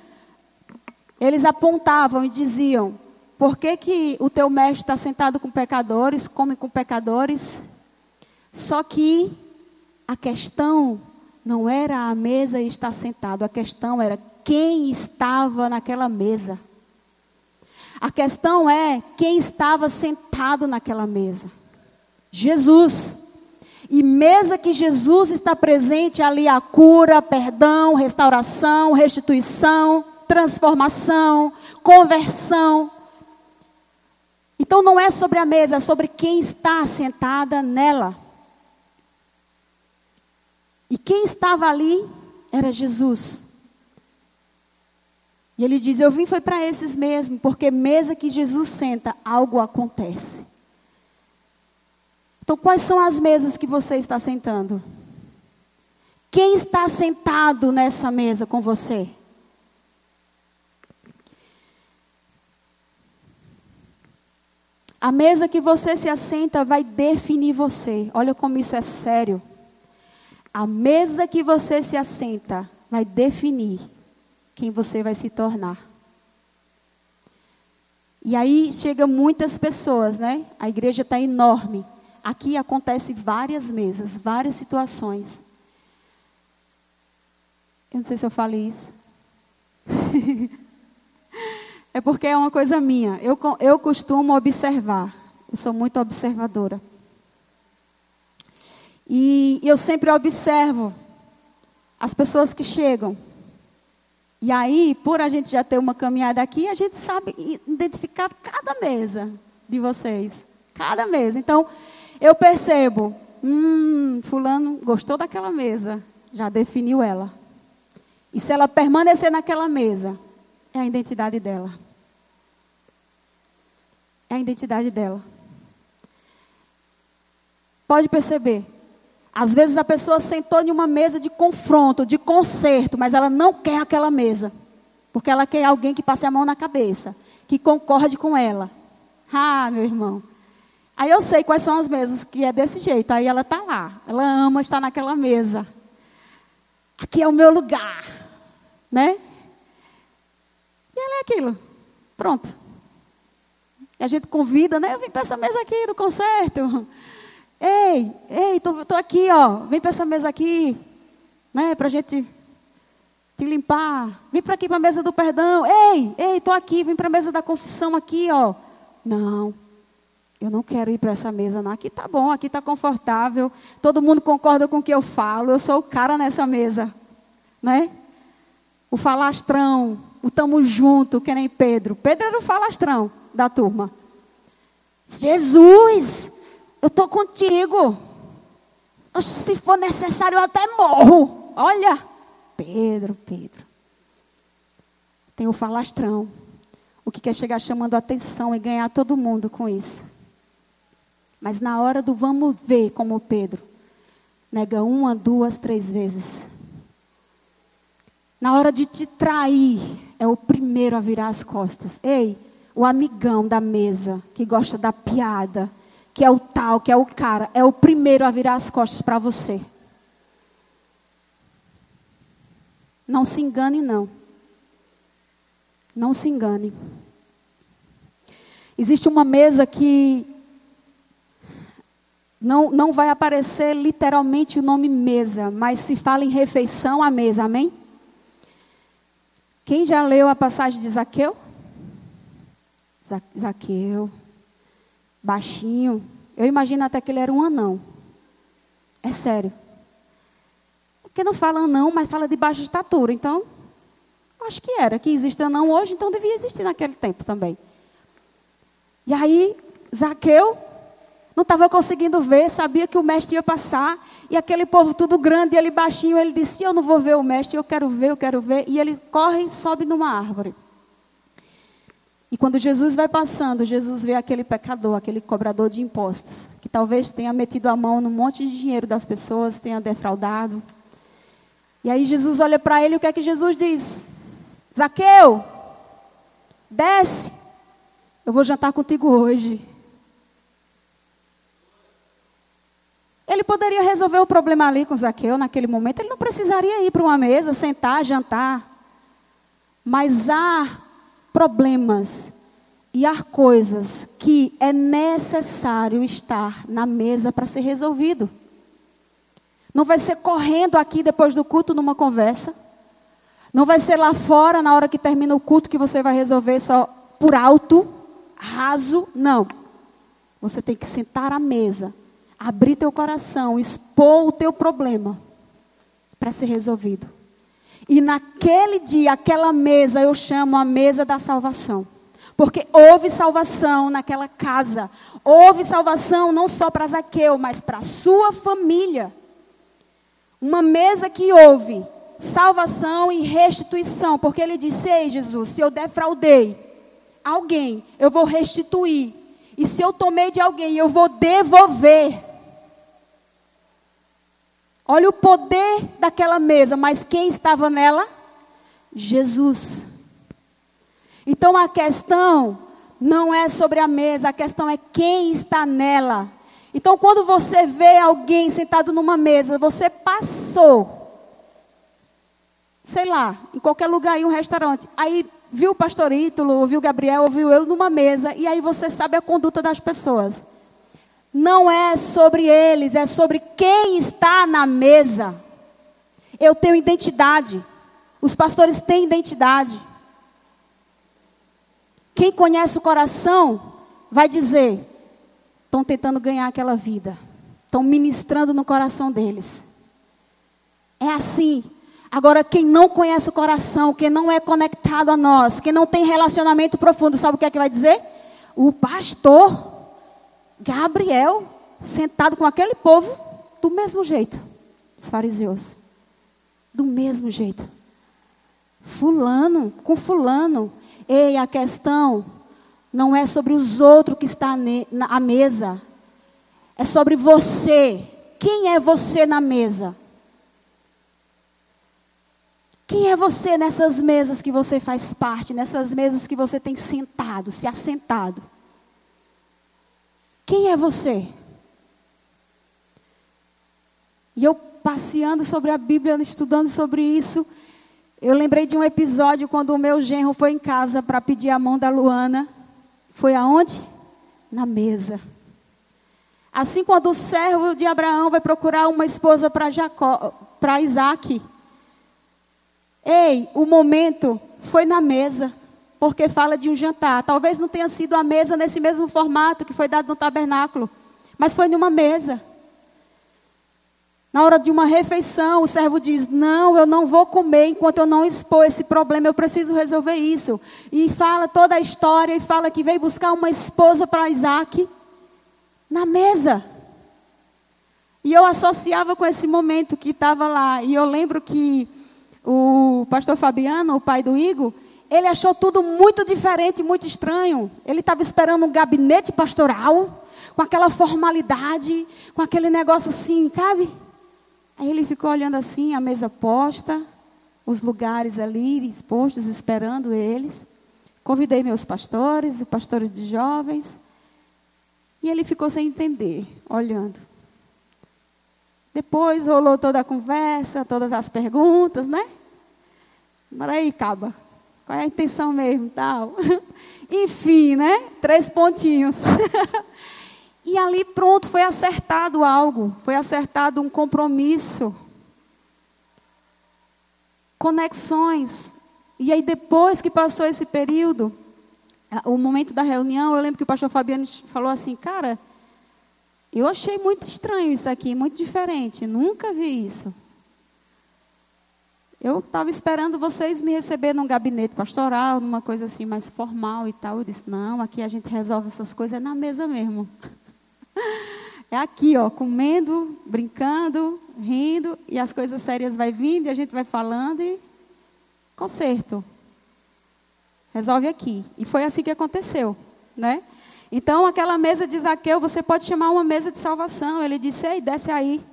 eles apontavam e diziam: por que, que o teu mestre está sentado com pecadores, come com pecadores? Só que a questão não era a mesa e estar sentado, a questão era quem estava naquela mesa. A questão é quem estava sentado naquela mesa. Jesus. E mesa que Jesus está presente ali a cura, perdão, restauração, restituição, transformação, conversão. Então não é sobre a mesa, é sobre quem está sentada nela. E quem estava ali era Jesus. E ele diz: Eu vim foi para esses mesmo, porque mesa que Jesus senta, algo acontece. Então, quais são as mesas que você está sentando? Quem está sentado nessa mesa com você? A mesa que você se assenta vai definir você. Olha como isso é sério. A mesa que você se assenta vai definir quem você vai se tornar. E aí chega muitas pessoas, né? A igreja está enorme. Aqui acontece várias mesas, várias situações. Eu não sei se eu falei isso. É porque é uma coisa minha. Eu, eu costumo observar. Eu sou muito observadora. E eu sempre observo as pessoas que chegam. E aí, por a gente já ter uma caminhada aqui, a gente sabe identificar cada mesa de vocês. Cada mesa. Então, eu percebo, hum, fulano gostou daquela mesa, já definiu ela. E se ela permanecer naquela mesa, é a identidade dela. É a identidade dela. Pode perceber. Às vezes a pessoa sentou em uma mesa de confronto, de conserto, mas ela não quer aquela mesa. Porque ela quer alguém que passe a mão na cabeça, que concorde com ela. Ah, meu irmão. Aí eu sei quais são as mesas que é desse jeito. Aí ela está lá. Ela ama estar naquela mesa. Aqui é o meu lugar. Né? E ela é aquilo. Pronto. E a gente convida, né? Eu vim para essa mesa aqui do concerto. Ei, ei, tô, tô aqui, ó. Vem para essa mesa aqui, né? Para gente te limpar. Vem para aqui para a mesa do perdão. Ei, ei, tô aqui. Vem para a mesa da confissão aqui, ó. Não, eu não quero ir para essa mesa, não. Aqui tá bom, aqui tá confortável. Todo mundo concorda com o que eu falo. Eu sou o cara nessa mesa, né? O falastrão, o tamo junto, que nem Pedro. Pedro era o falastrão da turma. Jesus, eu estou contigo. Se for necessário, eu até morro. Olha, Pedro, Pedro. Tem o falastrão. O que quer chegar chamando atenção e ganhar todo mundo com isso. Mas na hora do vamos ver, como Pedro, nega uma, duas, três vezes. Na hora de te trair, é o primeiro a virar as costas. Ei, o amigão da mesa, que gosta da piada, que é o tal, que é o cara, é o primeiro a virar as costas para você. Não se engane, não. Não se engane. Existe uma mesa que não, não vai aparecer literalmente o nome mesa, mas se fala em refeição à mesa, amém? Quem já leu a passagem de Zaqueu? Zaqueu, baixinho. Eu imagino até que ele era um anão. É sério. Porque não fala não, mas fala de baixa estatura. Então, acho que era. Que existe não hoje, então devia existir naquele tempo também. E aí, Zaqueu não estava conseguindo ver, sabia que o mestre ia passar, e aquele povo tudo grande, ele baixinho, ele disse: Eu não vou ver o mestre, eu quero ver, eu quero ver. E ele corre e sobe numa árvore. E quando Jesus vai passando, Jesus vê aquele pecador, aquele cobrador de impostos, que talvez tenha metido a mão no monte de dinheiro das pessoas, tenha defraudado. E aí Jesus olha para ele, e o que é que Jesus diz? Zaqueu, desce, eu vou jantar contigo hoje. Ele poderia resolver o problema ali com Zaqueu naquele momento, ele não precisaria ir para uma mesa, sentar, jantar. Mas há problemas e há coisas que é necessário estar na mesa para ser resolvido. Não vai ser correndo aqui depois do culto numa conversa. Não vai ser lá fora na hora que termina o culto que você vai resolver só por alto, raso. Não. Você tem que sentar à mesa, abrir teu coração, expor o teu problema para ser resolvido. E naquele dia, aquela mesa eu chamo a mesa da salvação. Porque houve salvação naquela casa. Houve salvação não só para Zaqueu, mas para sua família. Uma mesa que houve salvação e restituição. Porque ele disse: Ei, Jesus, se eu defraudei alguém, eu vou restituir. E se eu tomei de alguém, eu vou devolver. Olha o poder daquela mesa, mas quem estava nela? Jesus. Então a questão não é sobre a mesa, a questão é quem está nela. Então quando você vê alguém sentado numa mesa, você passou, sei lá, em qualquer lugar, em um restaurante, aí viu o pastor Ítalo, ouviu o Gabriel, ouviu eu numa mesa, e aí você sabe a conduta das pessoas. Não é sobre eles, é sobre quem está na mesa. Eu tenho identidade. Os pastores têm identidade. Quem conhece o coração vai dizer: estão tentando ganhar aquela vida, estão ministrando no coração deles. É assim. Agora, quem não conhece o coração, quem não é conectado a nós, quem não tem relacionamento profundo, sabe o que é que vai dizer? O pastor Gabriel sentado com aquele povo do mesmo jeito, os fariseus. Do mesmo jeito. Fulano com fulano. Ei, a questão não é sobre os outros que está na mesa. É sobre você. Quem é você na mesa? Quem é você nessas mesas que você faz parte, nessas mesas que você tem sentado, se assentado? Quem é você? E eu passeando sobre a Bíblia, estudando sobre isso, eu lembrei de um episódio quando o meu genro foi em casa para pedir a mão da Luana. Foi aonde? Na mesa. Assim quando o servo de Abraão vai procurar uma esposa para Jacó, para Isaac. Ei, o momento foi na mesa porque fala de um jantar. Talvez não tenha sido a mesa nesse mesmo formato que foi dado no tabernáculo, mas foi numa mesa. Na hora de uma refeição, o servo diz: Não, eu não vou comer enquanto eu não expor esse problema, eu preciso resolver isso. E fala toda a história e fala que veio buscar uma esposa para Isaac na mesa. E eu associava com esse momento que estava lá. E eu lembro que o pastor Fabiano, o pai do Igor, ele achou tudo muito diferente, muito estranho. Ele estava esperando um gabinete pastoral, com aquela formalidade, com aquele negócio assim, sabe? Aí ele ficou olhando assim, a mesa posta, os lugares ali expostos, esperando eles. Convidei meus pastores, pastores de jovens. E ele ficou sem entender, olhando. Depois rolou toda a conversa, todas as perguntas, né? Mas aí, acaba. Qual é a intenção mesmo, tal? Enfim, né? Três pontinhos. e ali pronto, foi acertado algo, foi acertado um compromisso. Conexões. E aí depois que passou esse período, o momento da reunião, eu lembro que o pastor Fabiano falou assim, cara, eu achei muito estranho isso aqui, muito diferente, nunca vi isso. Eu estava esperando vocês me receber num gabinete pastoral, numa coisa assim mais formal e tal. Eu disse: não, aqui a gente resolve essas coisas é na mesa mesmo. É aqui, ó, comendo, brincando, rindo, e as coisas sérias vai vindo, e a gente vai falando e conserto. Resolve aqui. E foi assim que aconteceu, né? Então, aquela mesa de Zaqueu, você pode chamar uma mesa de salvação. Ele disse: Ei, desce aí.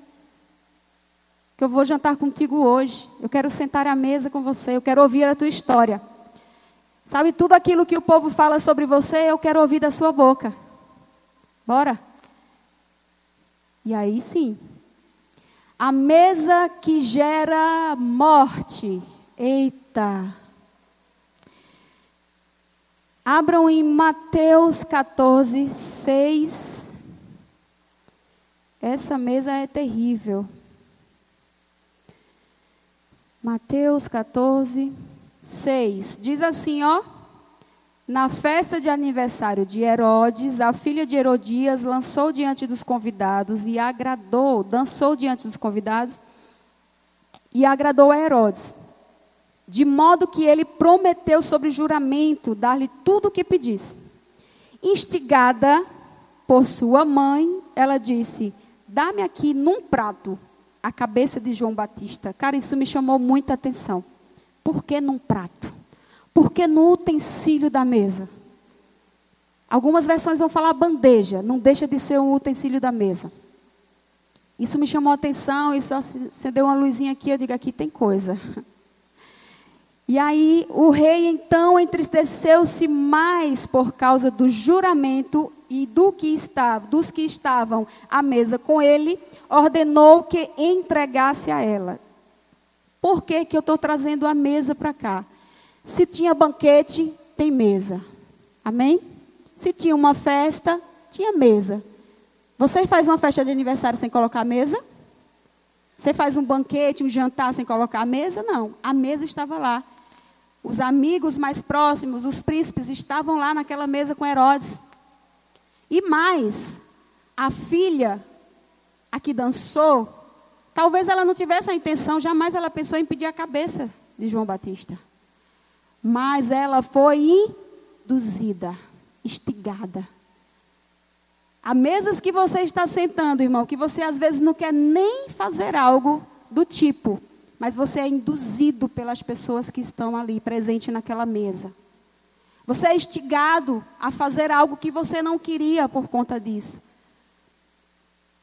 Que eu vou jantar contigo hoje. Eu quero sentar à mesa com você. Eu quero ouvir a tua história. Sabe, tudo aquilo que o povo fala sobre você, eu quero ouvir da sua boca. Bora? E aí sim. A mesa que gera morte. Eita. Abram em Mateus 14, 6. Essa mesa é terrível. Mateus 14, 6. Diz assim, ó. Na festa de aniversário de Herodes, a filha de Herodias lançou diante dos convidados e agradou, dançou diante dos convidados e agradou a Herodes de modo que ele prometeu sobre juramento dar-lhe tudo o que pedisse. Instigada por sua mãe, ela disse: Dá-me aqui num prato a cabeça de João Batista. Cara, isso me chamou muita atenção. Por que num prato? Por que no utensílio da mesa? Algumas versões vão falar bandeja, não deixa de ser um utensílio da mesa. Isso me chamou a atenção e só acendeu uma luzinha aqui, eu digo, aqui tem coisa. E aí o rei então entristeceu-se mais por causa do juramento e do que estava, dos que estavam à mesa com ele, ordenou que entregasse a ela. Por que, que eu estou trazendo a mesa para cá? Se tinha banquete, tem mesa. Amém? Se tinha uma festa, tinha mesa. Você faz uma festa de aniversário sem colocar mesa? Você faz um banquete, um jantar sem colocar a mesa? Não. A mesa estava lá. Os amigos mais próximos, os príncipes, estavam lá naquela mesa com Herodes. E mais, a filha, a que dançou, talvez ela não tivesse a intenção, jamais ela pensou em pedir a cabeça de João Batista. Mas ela foi induzida, instigada. Há mesas que você está sentando, irmão, que você às vezes não quer nem fazer algo do tipo mas você é induzido pelas pessoas que estão ali presentes naquela mesa. Você é instigado a fazer algo que você não queria por conta disso.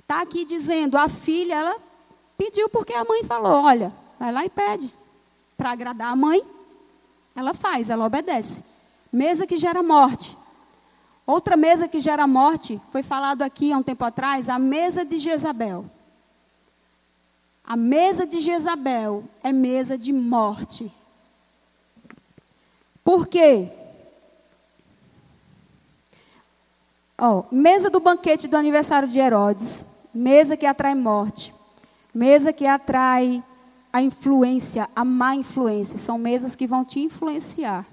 Está aqui dizendo, a filha, ela pediu porque a mãe falou, olha, vai lá e pede. Para agradar a mãe, ela faz, ela obedece. Mesa que gera morte. Outra mesa que gera morte, foi falado aqui há um tempo atrás, a mesa de Jezabel. A mesa de Jezabel é mesa de morte. Por quê? Oh, mesa do banquete do aniversário de Herodes, mesa que atrai morte, mesa que atrai a influência, a má influência. São mesas que vão te influenciar.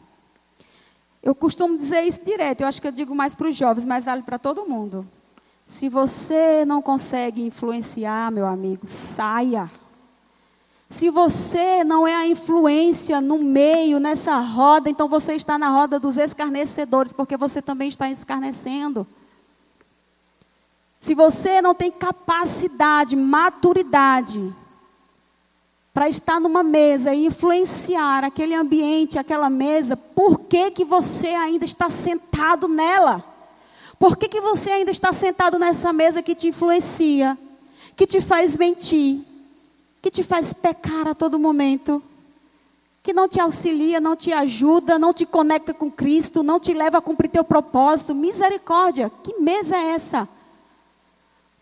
Eu costumo dizer isso direto, eu acho que eu digo mais para os jovens, mas vale para todo mundo. Se você não consegue influenciar, meu amigo, saia. Se você não é a influência no meio, nessa roda, então você está na roda dos escarnecedores, porque você também está escarnecendo. Se você não tem capacidade, maturidade, para estar numa mesa e influenciar aquele ambiente, aquela mesa, por que, que você ainda está sentado nela? Por que, que você ainda está sentado nessa mesa que te influencia, que te faz mentir, que te faz pecar a todo momento? Que não te auxilia, não te ajuda, não te conecta com Cristo, não te leva a cumprir teu propósito. Misericórdia, que mesa é essa?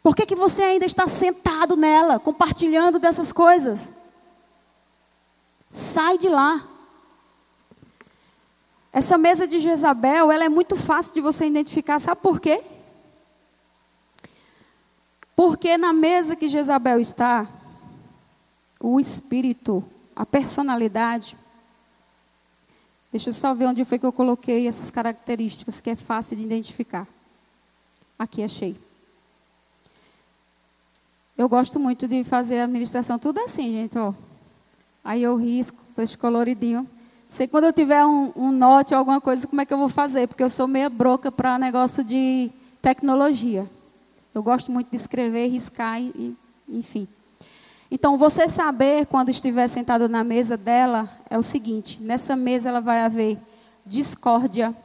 Por que, que você ainda está sentado nela, compartilhando dessas coisas? Sai de lá. Essa mesa de Jezabel, ela é muito fácil de você identificar, sabe por quê? Porque na mesa que Jezabel está, o espírito, a personalidade. Deixa eu só ver onde foi que eu coloquei essas características que é fácil de identificar. Aqui achei. Eu gosto muito de fazer a administração tudo assim, gente, ó. Aí eu risco, deixo coloridinho. Sei quando eu tiver um, um note ou alguma coisa, como é que eu vou fazer, porque eu sou meia broca para negócio de tecnologia. Eu gosto muito de escrever, riscar e, enfim. Então, você saber quando estiver sentado na mesa dela é o seguinte: nessa mesa ela vai haver discórdia,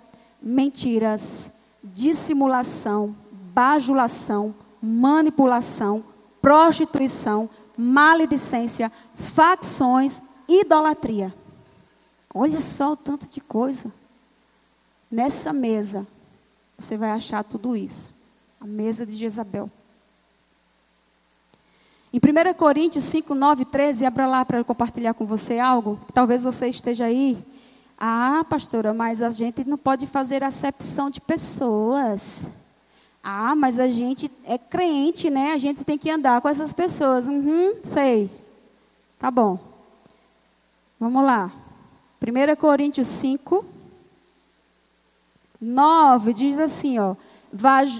mentiras, dissimulação, bajulação, manipulação, prostituição, maledicência, facções, idolatria. Olha só o tanto de coisa. Nessa mesa, você vai achar tudo isso. A mesa de Jezabel. Em 1 Coríntios 5, 9, 13, abra lá para compartilhar com você algo. Talvez você esteja aí. Ah, pastora, mas a gente não pode fazer acepção de pessoas. Ah, mas a gente é crente, né? A gente tem que andar com essas pessoas. Uhum, sei. Tá bom. Vamos lá. 1 Coríntios 5, 9 diz assim, ó.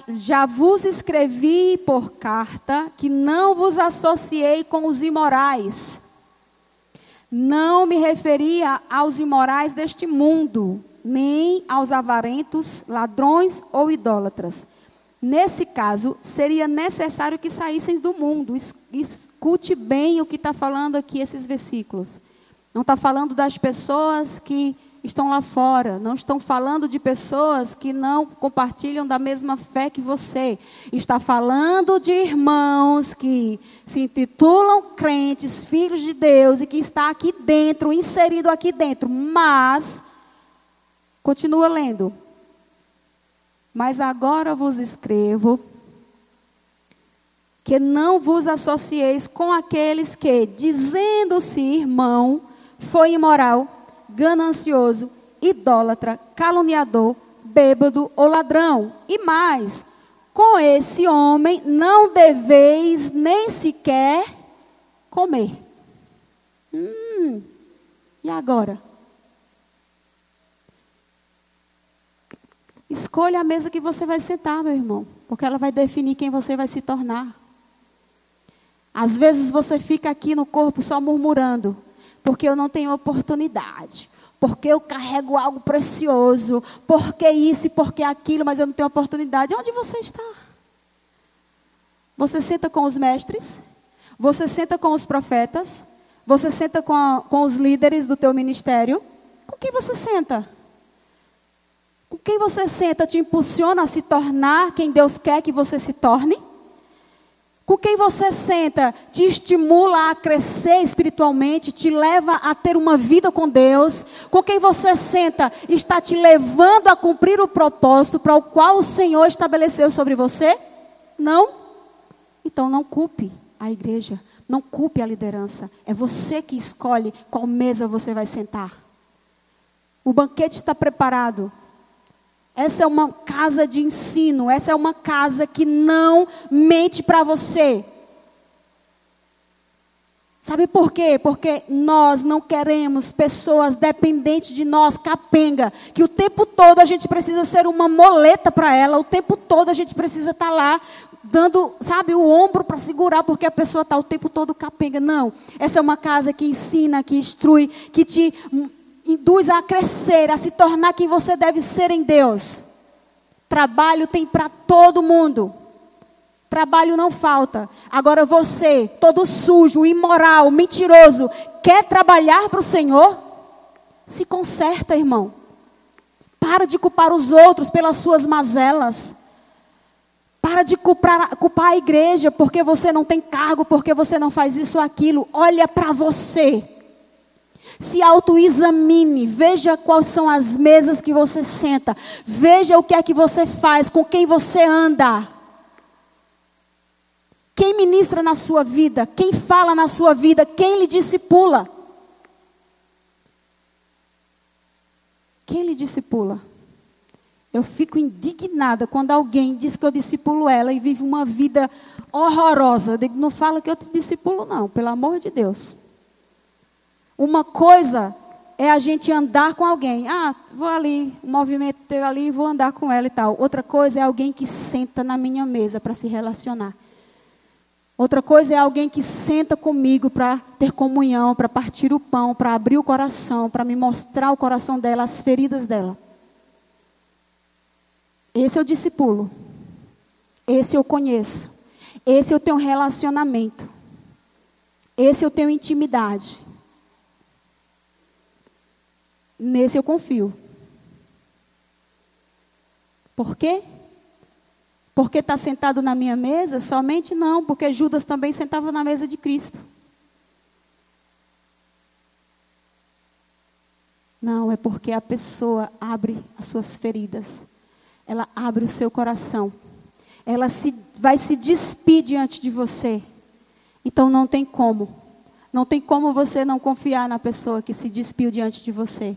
Já vos escrevi por carta que não vos associei com os imorais. Não me referia aos imorais deste mundo, nem aos avarentos, ladrões ou idólatras Nesse caso, seria necessário que saíssem do mundo. Escute bem o que está falando aqui esses versículos. Não está falando das pessoas que estão lá fora. Não estão falando de pessoas que não compartilham da mesma fé que você. Está falando de irmãos que se intitulam crentes, filhos de Deus e que está aqui dentro, inserido aqui dentro. Mas, continua lendo. Mas agora vos escrevo que não vos associeis com aqueles que, dizendo-se irmão, foi imoral, ganancioso, idólatra, caluniador, bêbado ou ladrão. E mais, com esse homem não deveis nem sequer comer. Hum, e agora? Escolha a mesa que você vai sentar, meu irmão, porque ela vai definir quem você vai se tornar. Às vezes você fica aqui no corpo só murmurando, porque eu não tenho oportunidade, porque eu carrego algo precioso, porque isso e porque aquilo, mas eu não tenho oportunidade. Onde você está? Você senta com os mestres? Você senta com os profetas? Você senta com, a, com os líderes do teu ministério? Com quem você senta? Quem você senta te impulsiona a se tornar quem Deus quer que você se torne? Com quem você senta te estimula a crescer espiritualmente, te leva a ter uma vida com Deus. Com quem você senta está te levando a cumprir o propósito para o qual o Senhor estabeleceu sobre você? Não? Então não culpe a igreja, não culpe a liderança. É você que escolhe qual mesa você vai sentar. O banquete está preparado. Essa é uma casa de ensino, essa é uma casa que não mente para você. Sabe por quê? Porque nós não queremos pessoas dependentes de nós, capenga, que o tempo todo a gente precisa ser uma moleta para ela, o tempo todo a gente precisa estar tá lá dando, sabe, o ombro para segurar porque a pessoa está o tempo todo capenga. Não, essa é uma casa que ensina, que instrui, que te induz a crescer, a se tornar quem você deve ser em Deus. Trabalho tem para todo mundo. Trabalho não falta. Agora você, todo sujo, imoral, mentiroso, quer trabalhar para o Senhor? Se conserta, irmão. Para de culpar os outros pelas suas mazelas. Para de culpar, culpar a igreja porque você não tem cargo, porque você não faz isso ou aquilo. Olha para você. Se autoexamine, veja quais são as mesas que você senta, veja o que é que você faz, com quem você anda. Quem ministra na sua vida, quem fala na sua vida, quem lhe discipula. Quem lhe discipula? Eu fico indignada quando alguém diz que eu discipulo ela e vive uma vida horrorosa. Eu digo, não fala que eu te discipulo, não, pelo amor de Deus. Uma coisa é a gente andar com alguém. Ah, vou ali, um movimento teu ali, vou andar com ela e tal. Outra coisa é alguém que senta na minha mesa para se relacionar. Outra coisa é alguém que senta comigo para ter comunhão, para partir o pão, para abrir o coração, para me mostrar o coração dela, as feridas dela. Esse eu discipulo. Esse eu conheço. Esse eu tenho relacionamento. Esse eu tenho intimidade. Nesse eu confio. Por quê? Porque está sentado na minha mesa? Somente não, porque Judas também sentava na mesa de Cristo. Não, é porque a pessoa abre as suas feridas. Ela abre o seu coração. Ela se, vai se despir diante de você. Então não tem como. Não tem como você não confiar na pessoa que se despiu diante de você.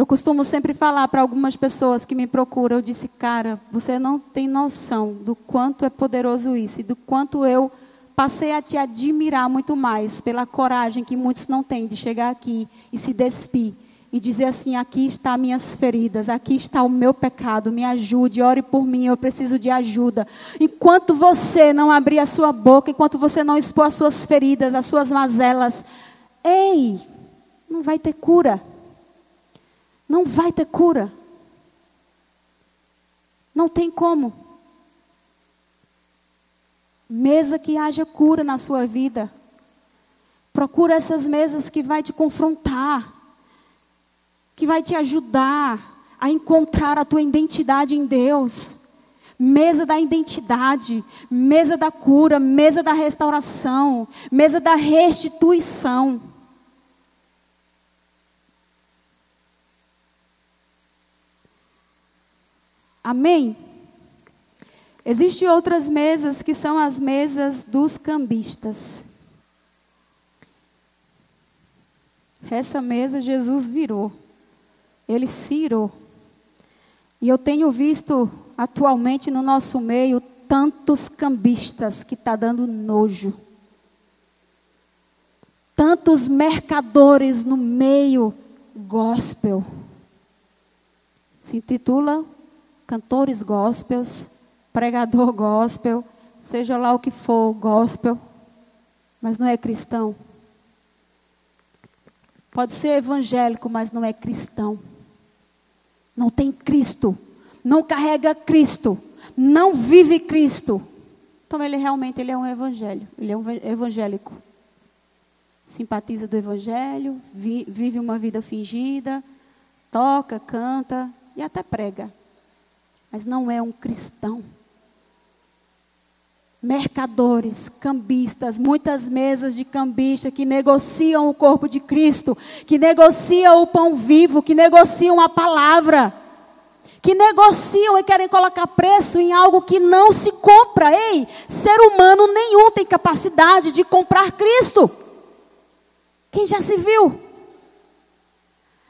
Eu costumo sempre falar para algumas pessoas que me procuram, eu disse, cara, você não tem noção do quanto é poderoso isso e do quanto eu passei a te admirar muito mais pela coragem que muitos não têm de chegar aqui e se despir e dizer assim: aqui está minhas feridas, aqui está o meu pecado, me ajude, ore por mim, eu preciso de ajuda. Enquanto você não abrir a sua boca, enquanto você não expor as suas feridas, as suas mazelas, ei, não vai ter cura não vai ter cura. Não tem como. Mesa que haja cura na sua vida. Procura essas mesas que vai te confrontar, que vai te ajudar a encontrar a tua identidade em Deus. Mesa da identidade, mesa da cura, mesa da restauração, mesa da restituição. Amém? Existem outras mesas que são as mesas dos cambistas. Essa mesa Jesus virou. Ele cirou. E eu tenho visto atualmente no nosso meio tantos cambistas que está dando nojo. Tantos mercadores no meio gospel. Se intitula cantores gospels, pregador gospel, seja lá o que for gospel, mas não é cristão. Pode ser evangélico, mas não é cristão. Não tem Cristo, não carrega Cristo, não vive Cristo. Então ele realmente ele é um evangelho, ele é um evangélico. Simpatiza do evangelho, vi, vive uma vida fingida, toca, canta e até prega mas não é um cristão. Mercadores, cambistas, muitas mesas de cambista que negociam o corpo de Cristo, que negociam o pão vivo, que negociam a palavra, que negociam e querem colocar preço em algo que não se compra. Ei, ser humano nenhum tem capacidade de comprar Cristo. Quem já se viu?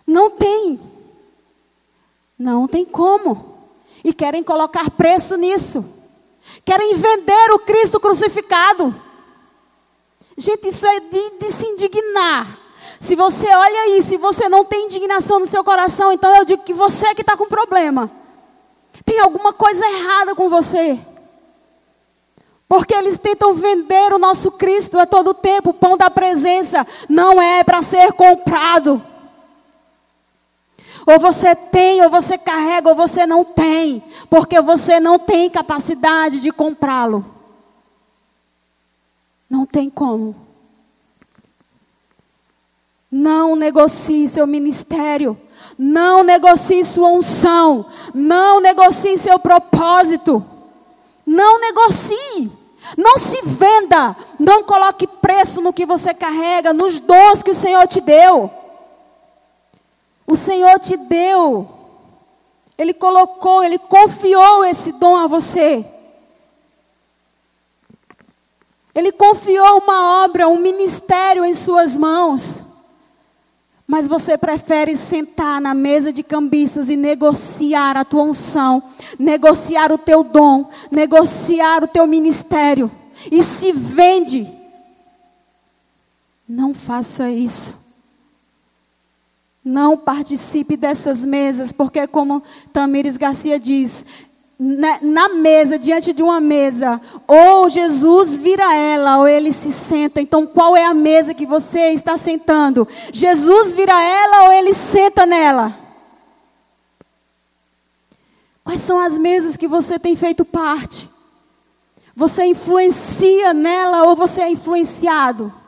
Não tem. Não tem como. E querem colocar preço nisso. Querem vender o Cristo crucificado. Gente, isso é de, de se indignar. Se você olha aí, se você não tem indignação no seu coração, então eu digo que você que está com problema. Tem alguma coisa errada com você. Porque eles tentam vender o nosso Cristo a todo tempo. O pão da presença não é para ser comprado. Ou você tem, ou você carrega, ou você não tem. Porque você não tem capacidade de comprá-lo. Não tem como. Não negocie seu ministério. Não negocie sua unção. Não negocie seu propósito. Não negocie. Não se venda. Não coloque preço no que você carrega, nos dons que o Senhor te deu. O Senhor te deu. Ele colocou, ele confiou esse dom a você. Ele confiou uma obra, um ministério em suas mãos. Mas você prefere sentar na mesa de cambistas e negociar a tua unção, negociar o teu dom, negociar o teu ministério e se vende. Não faça isso. Não participe dessas mesas, porque, como Tamires Garcia diz, na, na, mesa, diante de uma mesa, ou Jesus vira ela, ou ele se senta. Então, qual é a mesa que você está sentando? Jesus vira ela ou ele senta nela? Quais são as mesas que você tem feito parte? Você influencia nela ou você é influenciado?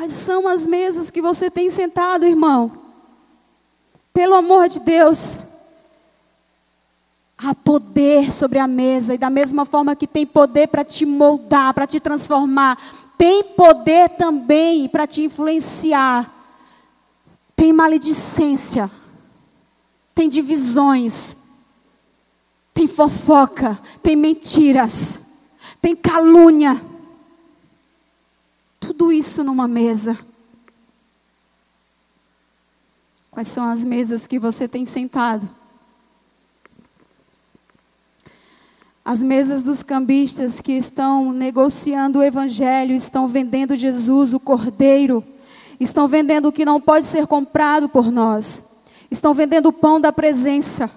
Quais são as mesas que você tem sentado, irmão? Pelo amor de Deus. Há poder sobre a mesa, e da mesma forma que tem poder para te moldar, para te transformar, tem poder também para te influenciar. Tem maledicência, tem divisões, tem fofoca, tem mentiras, tem calúnia. Tudo isso numa mesa. Quais são as mesas que você tem sentado? As mesas dos cambistas que estão negociando o Evangelho, estão vendendo Jesus, o Cordeiro, estão vendendo o que não pode ser comprado por nós, estão vendendo o pão da presença.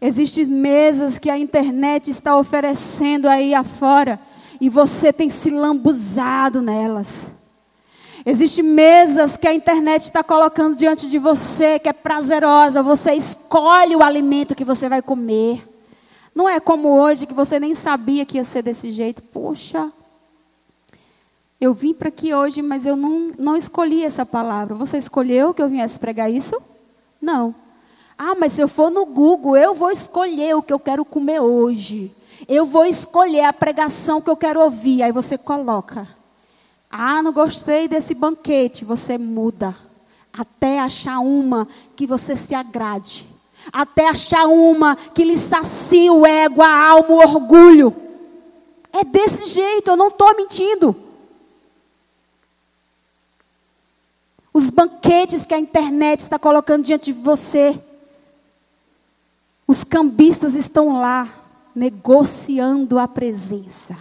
Existem mesas que a internet está oferecendo aí afora e você tem se lambuzado nelas. Existem mesas que a internet está colocando diante de você, que é prazerosa, você escolhe o alimento que você vai comer. Não é como hoje que você nem sabia que ia ser desse jeito. Poxa, eu vim para aqui hoje, mas eu não, não escolhi essa palavra. Você escolheu que eu viesse pregar isso? Não. Ah, mas se eu for no Google, eu vou escolher o que eu quero comer hoje. Eu vou escolher a pregação que eu quero ouvir. Aí você coloca. Ah, não gostei desse banquete. Você muda. Até achar uma que você se agrade até achar uma que lhe sacia o ego, a alma, o orgulho. É desse jeito, eu não estou mentindo. Os banquetes que a internet está colocando diante de você. Os cambistas estão lá, negociando a presença.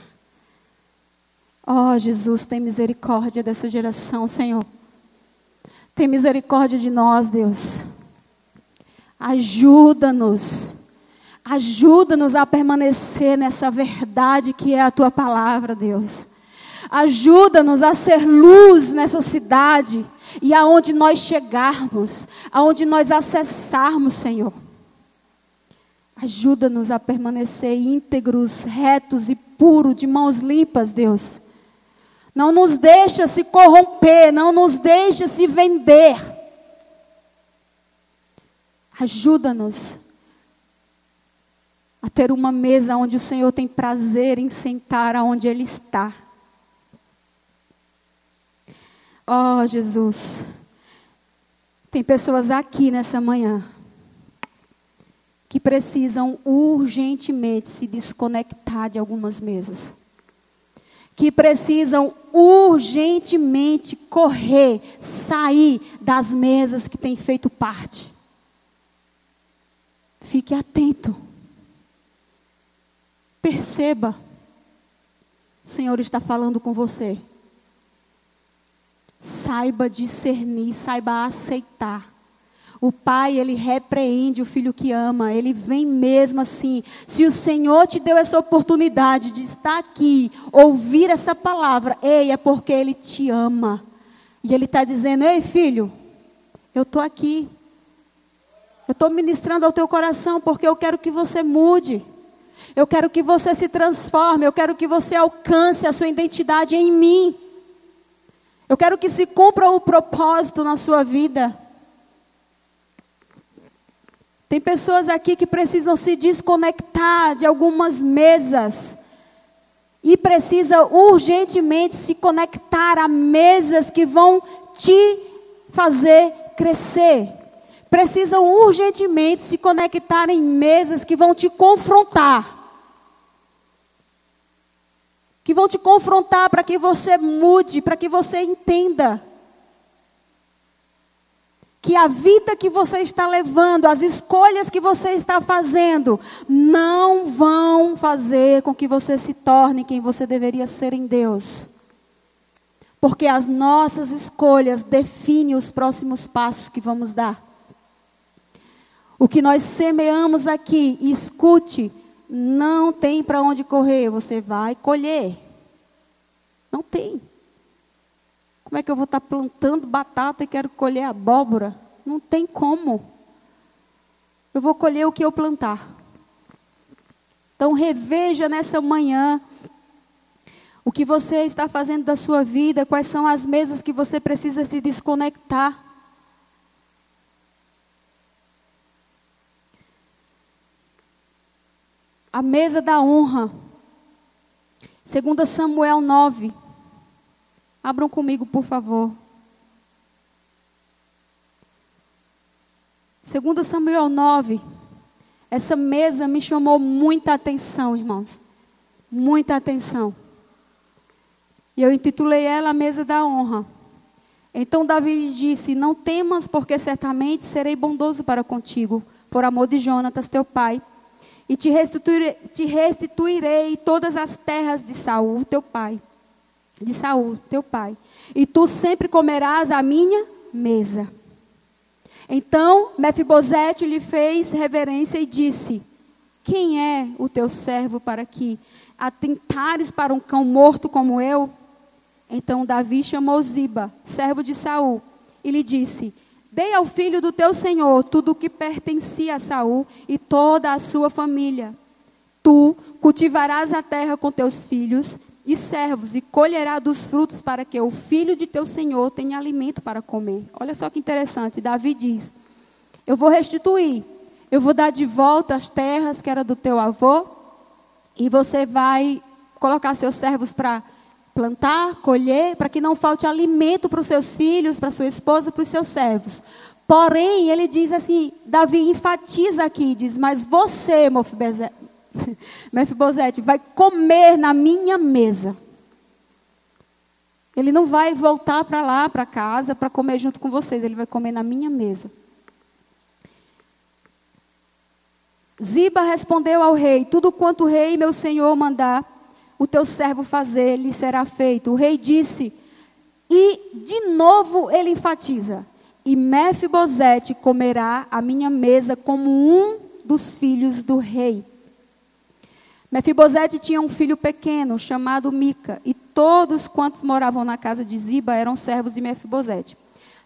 Oh, Jesus, tem misericórdia dessa geração, Senhor. Tem misericórdia de nós, Deus. Ajuda-nos. Ajuda-nos a permanecer nessa verdade que é a tua palavra, Deus. Ajuda-nos a ser luz nessa cidade e aonde nós chegarmos, aonde nós acessarmos, Senhor. Ajuda-nos a permanecer íntegros, retos e puros, de mãos limpas, Deus. Não nos deixa se corromper, não nos deixa se vender. Ajuda-nos a ter uma mesa onde o Senhor tem prazer em sentar aonde Ele está. Oh, Jesus. Tem pessoas aqui nessa manhã que precisam urgentemente se desconectar de algumas mesas. Que precisam urgentemente correr, sair das mesas que têm feito parte. Fique atento. Perceba. O Senhor está falando com você. Saiba discernir, saiba aceitar. O pai, ele repreende o filho que ama, ele vem mesmo assim. Se o Senhor te deu essa oportunidade de estar aqui, ouvir essa palavra, ei, é porque ele te ama. E ele está dizendo: ei, filho, eu estou aqui, eu estou ministrando ao teu coração porque eu quero que você mude. Eu quero que você se transforme. Eu quero que você alcance a sua identidade em mim. Eu quero que se cumpra o propósito na sua vida. Tem pessoas aqui que precisam se desconectar de algumas mesas. E precisa urgentemente se conectar a mesas que vão te fazer crescer precisam urgentemente se conectar em mesas que vão te confrontar. Que vão te confrontar para que você mude, para que você entenda que a vida que você está levando, as escolhas que você está fazendo, não vão fazer com que você se torne quem você deveria ser em Deus. Porque as nossas escolhas definem os próximos passos que vamos dar. O que nós semeamos aqui, escute, não tem para onde correr, você vai colher. Não tem. Como é que eu vou estar plantando batata e quero colher abóbora? Não tem como. Eu vou colher o que eu plantar. Então reveja nessa manhã o que você está fazendo da sua vida, quais são as mesas que você precisa se desconectar. A mesa da honra. 2 Samuel 9. Abram comigo, por favor. 2 Samuel 9. Essa mesa me chamou muita atenção, irmãos. Muita atenção. E eu intitulei ela a mesa da honra. Então Davi disse: Não temas, porque certamente serei bondoso para contigo, por amor de Jonatas, teu pai e te restituirei, te restituirei todas as terras de Saul, teu pai. De Saul, teu pai. E tu sempre comerás a minha mesa. Então Mefibosete lhe fez reverência e disse: Quem é o teu servo para que atentares para um cão morto como eu? Então Davi chamou Ziba, servo de Saul, e lhe disse: Dei ao filho do teu senhor tudo o que pertencia a Saul e toda a sua família. Tu cultivarás a terra com teus filhos e servos e colherás dos frutos para que o filho de teu senhor tenha alimento para comer. Olha só que interessante, Davi diz: Eu vou restituir, eu vou dar de volta as terras que era do teu avô e você vai colocar seus servos para plantar, colher, para que não falte alimento para os seus filhos, para sua esposa, para os seus servos. Porém, ele diz assim, Davi enfatiza aqui, diz, mas você, Mefibosete, vai comer na minha mesa. Ele não vai voltar para lá, para casa, para comer junto com vocês, ele vai comer na minha mesa. Ziba respondeu ao rei: Tudo quanto o rei, meu senhor, mandar, o teu servo fazer, lhe será feito. O rei disse, e de novo ele enfatiza: E Mefibosete comerá a minha mesa como um dos filhos do rei. Mefibosete tinha um filho pequeno chamado Mica, e todos quantos moravam na casa de Ziba eram servos de Mefibosete.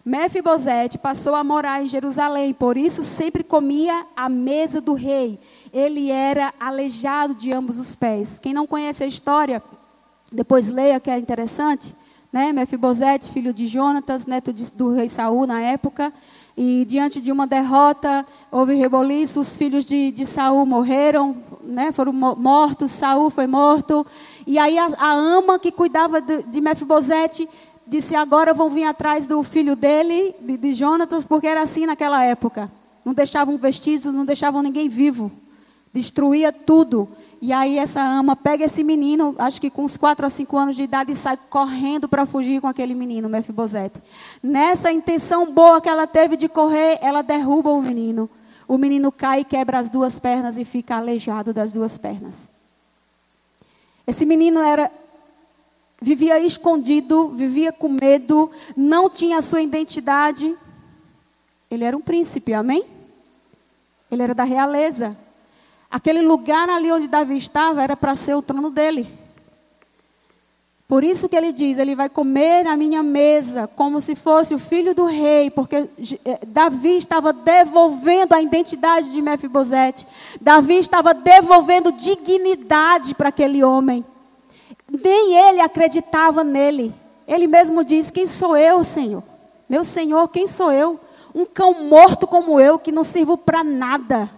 Mefibosete passou a morar em Jerusalém, por isso sempre comia à mesa do rei. Ele era aleijado de ambos os pés. Quem não conhece a história, depois leia que é interessante. Né? Mefibosete, filho de Jonatas, neto de, do rei Saul na época. E diante de uma derrota, houve reboliço, os filhos de, de Saul morreram, né? foram mortos, Saul foi morto. E aí a, a ama que cuidava de, de Mefibosete disse: agora vão vir atrás do filho dele, de, de Jonatas, porque era assim naquela época. Não deixavam vestígios, não deixavam ninguém vivo. Destruía tudo. E aí essa ama pega esse menino, acho que com uns 4 a 5 anos de idade, e sai correndo para fugir com aquele menino, Mefibosete. Nessa intenção boa que ela teve de correr, ela derruba o menino. O menino cai e quebra as duas pernas e fica aleijado das duas pernas. Esse menino era vivia escondido, vivia com medo, não tinha sua identidade. Ele era um príncipe, amém? Ele era da realeza. Aquele lugar ali onde Davi estava era para ser o trono dele. Por isso que ele diz: ele vai comer na minha mesa como se fosse o filho do rei, porque eh, Davi estava devolvendo a identidade de Mefibosete. Davi estava devolvendo dignidade para aquele homem nem ele acreditava nele. Ele mesmo diz: Quem sou eu, Senhor? Meu Senhor, quem sou eu? Um cão morto como eu, que não sirvo para nada.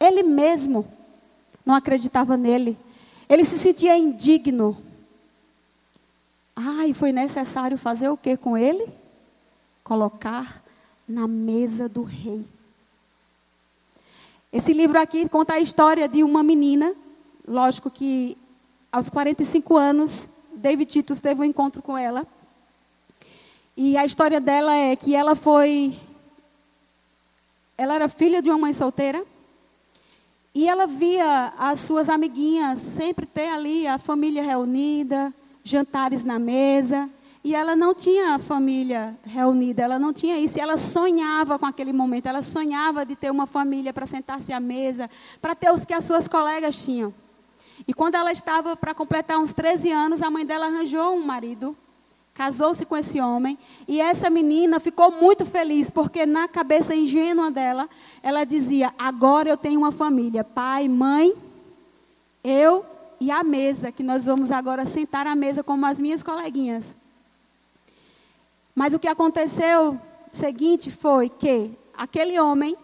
Ele mesmo não acreditava nele. Ele se sentia indigno. Ah, e foi necessário fazer o que com ele? Colocar na mesa do rei. Esse livro aqui conta a história de uma menina, lógico que aos 45 anos, David Titus teve um encontro com ela. E a história dela é que ela foi. Ela era filha de uma mãe solteira. E ela via as suas amiguinhas sempre ter ali a família reunida, jantares na mesa. E ela não tinha família reunida, ela não tinha isso. E ela sonhava com aquele momento, ela sonhava de ter uma família para sentar-se à mesa, para ter os que as suas colegas tinham. E quando ela estava para completar uns 13 anos, a mãe dela arranjou um marido, casou-se com esse homem, e essa menina ficou muito feliz, porque na cabeça ingênua dela, ela dizia: Agora eu tenho uma família, pai, mãe, eu e a mesa, que nós vamos agora sentar à mesa como as minhas coleguinhas. Mas o que aconteceu seguinte foi que aquele homem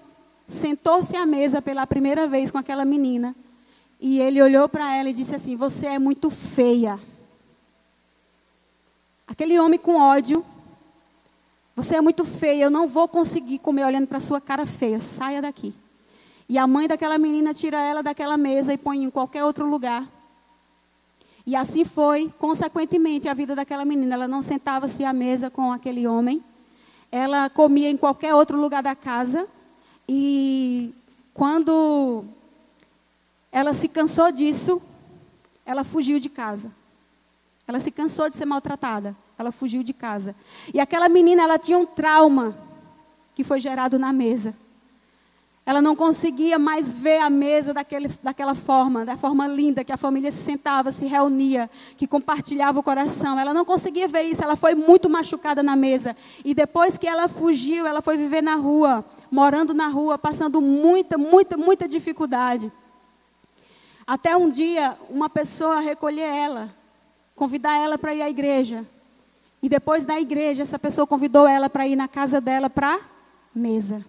sentou-se à mesa pela primeira vez com aquela menina e ele olhou para ela e disse assim: Você é muito feia. Aquele homem com ódio. Você é muito feia, eu não vou conseguir comer olhando para sua cara feia. Saia daqui. E a mãe daquela menina tira ela daquela mesa e põe em qualquer outro lugar. E assim foi, consequentemente, a vida daquela menina. Ela não sentava-se à mesa com aquele homem. Ela comia em qualquer outro lugar da casa. E quando ela se cansou disso, ela fugiu de casa. Ela se cansou de ser maltratada. Ela fugiu de casa. E aquela menina, ela tinha um trauma que foi gerado na mesa. Ela não conseguia mais ver a mesa daquele, daquela forma, da forma linda, que a família se sentava, se reunia, que compartilhava o coração. Ela não conseguia ver isso, ela foi muito machucada na mesa. E depois que ela fugiu, ela foi viver na rua, morando na rua, passando muita, muita, muita dificuldade. Até um dia, uma pessoa recolher ela, convidar ela para ir à igreja. E depois da igreja, essa pessoa convidou ela para ir na casa dela para mesa.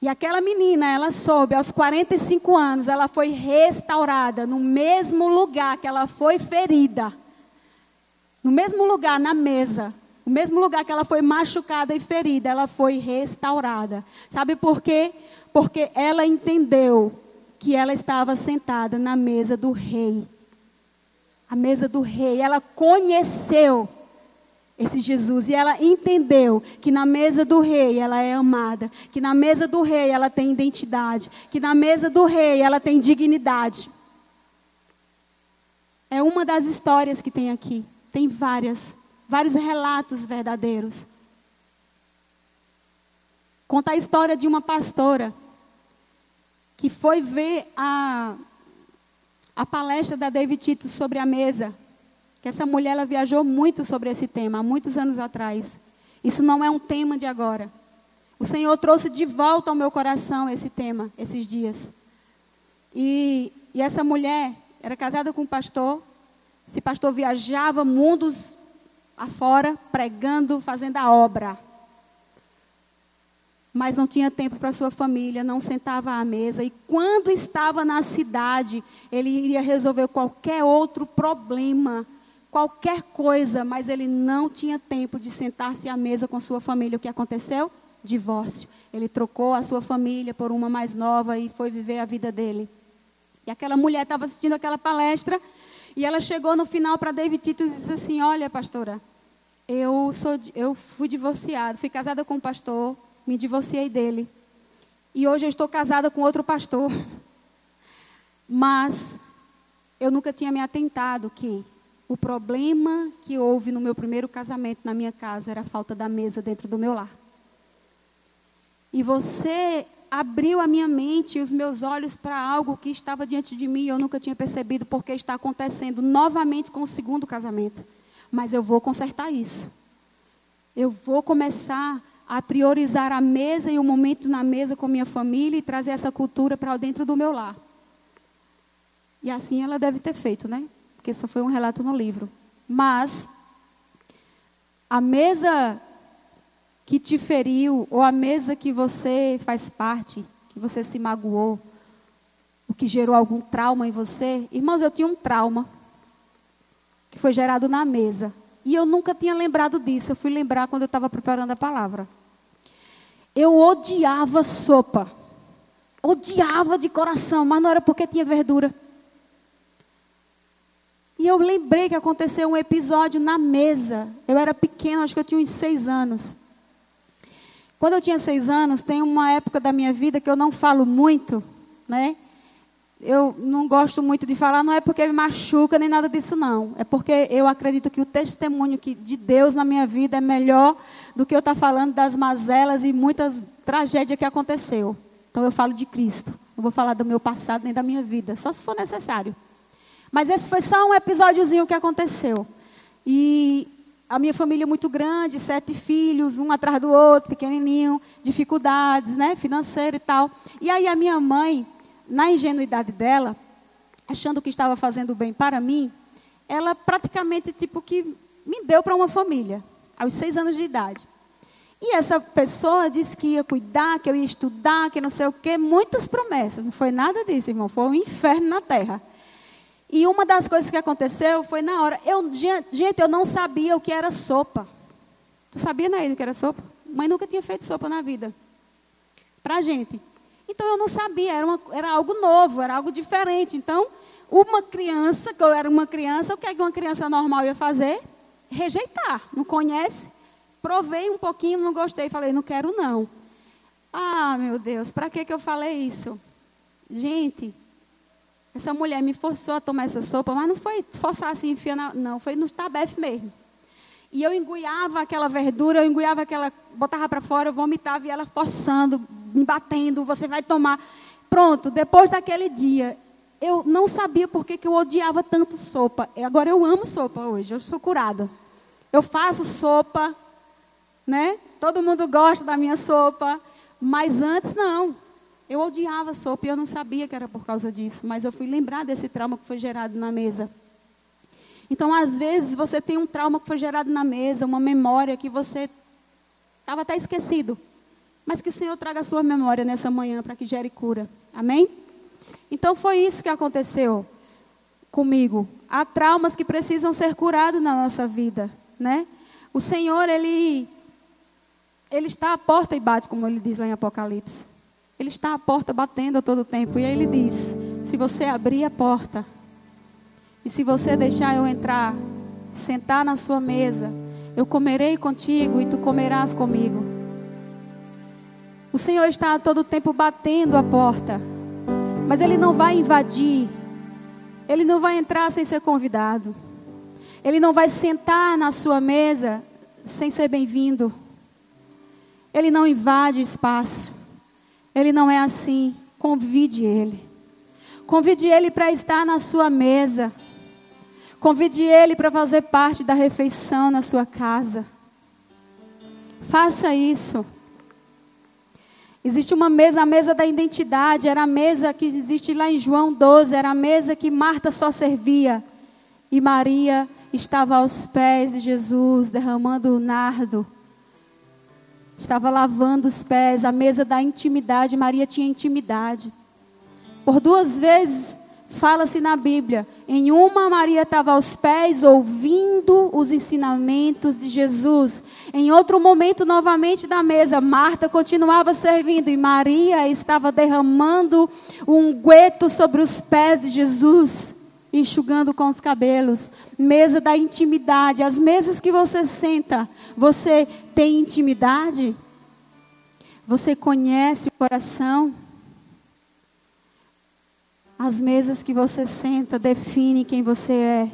E aquela menina, ela soube, aos 45 anos, ela foi restaurada no mesmo lugar que ela foi ferida. No mesmo lugar, na mesa. No mesmo lugar que ela foi machucada e ferida, ela foi restaurada. Sabe por quê? Porque ela entendeu que ela estava sentada na mesa do rei. A mesa do rei. Ela conheceu esse Jesus. E ela entendeu que na mesa do rei ela é amada, que na mesa do rei ela tem identidade, que na mesa do rei ela tem dignidade. É uma das histórias que tem aqui. Tem várias, vários relatos verdadeiros. Conta a história de uma pastora que foi ver a, a palestra da David Tito sobre a mesa que essa mulher ela viajou muito sobre esse tema há muitos anos atrás. Isso não é um tema de agora. O Senhor trouxe de volta ao meu coração esse tema esses dias. E, e essa mulher era casada com um pastor. Esse pastor viajava mundos afora, pregando, fazendo a obra. Mas não tinha tempo para sua família, não sentava à mesa. E quando estava na cidade, ele iria resolver qualquer outro problema qualquer coisa, mas ele não tinha tempo de sentar-se à mesa com sua família. O que aconteceu? Divórcio. Ele trocou a sua família por uma mais nova e foi viver a vida dele. E aquela mulher estava assistindo aquela palestra e ela chegou no final para David Tito e disse assim: Olha, pastora, eu, sou, eu fui divorciada, fui casada com um pastor, me divorciei dele. E hoje eu estou casada com outro pastor. Mas eu nunca tinha me atentado que o problema que houve no meu primeiro casamento na minha casa era a falta da mesa dentro do meu lar. E você abriu a minha mente e os meus olhos para algo que estava diante de mim e eu nunca tinha percebido porque está acontecendo novamente com o segundo casamento. Mas eu vou consertar isso. Eu vou começar a priorizar a mesa e o momento na mesa com minha família e trazer essa cultura para dentro do meu lar. E assim ela deve ter feito, né? porque só foi um relato no livro. Mas a mesa que te feriu, ou a mesa que você faz parte, que você se magoou, o que gerou algum trauma em você. Irmãos, eu tinha um trauma que foi gerado na mesa. E eu nunca tinha lembrado disso. Eu fui lembrar quando eu estava preparando a palavra. Eu odiava sopa. Odiava de coração, mas não era porque tinha verdura. E eu lembrei que aconteceu um episódio na mesa. Eu era pequena, acho que eu tinha uns seis anos. Quando eu tinha seis anos, tem uma época da minha vida que eu não falo muito, né? Eu não gosto muito de falar, não é porque me machuca nem nada disso, não. É porque eu acredito que o testemunho de Deus na minha vida é melhor do que eu estar tá falando das mazelas e muitas tragédias que aconteceu. Então eu falo de Cristo. Não vou falar do meu passado nem da minha vida, só se for necessário. Mas esse foi só um episódiozinho que aconteceu. E a minha família é muito grande, sete filhos, um atrás do outro, pequenininho, dificuldades, né, financeira e tal. E aí a minha mãe, na ingenuidade dela, achando que estava fazendo bem para mim, ela praticamente tipo que me deu para uma família, aos seis anos de idade. E essa pessoa disse que ia cuidar, que eu ia estudar, que não sei o quê, muitas promessas. Não foi nada disso, irmão, foi um inferno na terra. E uma das coisas que aconteceu foi na hora. Eu, gente, eu não sabia o que era sopa. Tu sabia, Naída, o que era sopa? Mãe nunca tinha feito sopa na vida. Pra gente. Então eu não sabia, era, uma, era algo novo, era algo diferente. Então, uma criança, que eu era uma criança, o que, é que uma criança normal ia fazer? Rejeitar. Não conhece? Provei um pouquinho, não gostei, falei, não quero não. Ah, meu Deus, para que, que eu falei isso? Gente, essa mulher me forçou a tomar essa sopa, mas não foi forçar assim, enfia na, não, foi no tabefe mesmo. E eu enguiava aquela verdura, eu enguiava aquela, botava para fora, eu vomitava e ela forçando, me batendo, você vai tomar. Pronto, depois daquele dia, eu não sabia por que, que eu odiava tanto sopa. Agora eu amo sopa hoje, eu sou curada. Eu faço sopa, né? Todo mundo gosta da minha sopa, mas antes não. Eu odiava sopa e eu não sabia que era por causa disso, mas eu fui lembrar desse trauma que foi gerado na mesa. Então, às vezes, você tem um trauma que foi gerado na mesa, uma memória que você estava até esquecido, mas que o Senhor traga a sua memória nessa manhã para que gere cura. Amém? Então, foi isso que aconteceu comigo. Há traumas que precisam ser curados na nossa vida, né? O Senhor, ele, ele está à porta e bate, como ele diz lá em Apocalipse. Ele está à porta batendo a todo tempo. E aí ele diz: Se você abrir a porta, e se você deixar eu entrar, sentar na sua mesa, eu comerei contigo e tu comerás comigo. O Senhor está a todo tempo batendo a porta, mas Ele não vai invadir, Ele não vai entrar sem ser convidado, Ele não vai sentar na sua mesa sem ser bem-vindo, Ele não invade espaço. Ele não é assim. Convide ele. Convide ele para estar na sua mesa. Convide ele para fazer parte da refeição na sua casa. Faça isso. Existe uma mesa, a mesa da identidade, era a mesa que existe lá em João 12, era a mesa que Marta só servia. E Maria estava aos pés de Jesus, derramando o nardo estava lavando os pés, a mesa da intimidade. Maria tinha intimidade. Por duas vezes fala-se na Bíblia. Em uma, Maria estava aos pés ouvindo os ensinamentos de Jesus. Em outro momento, novamente da mesa, Marta continuava servindo e Maria estava derramando um gueto sobre os pés de Jesus enxugando com os cabelos, mesa da intimidade, as mesas que você senta, você tem intimidade? Você conhece o coração? As mesas que você senta definem quem você é.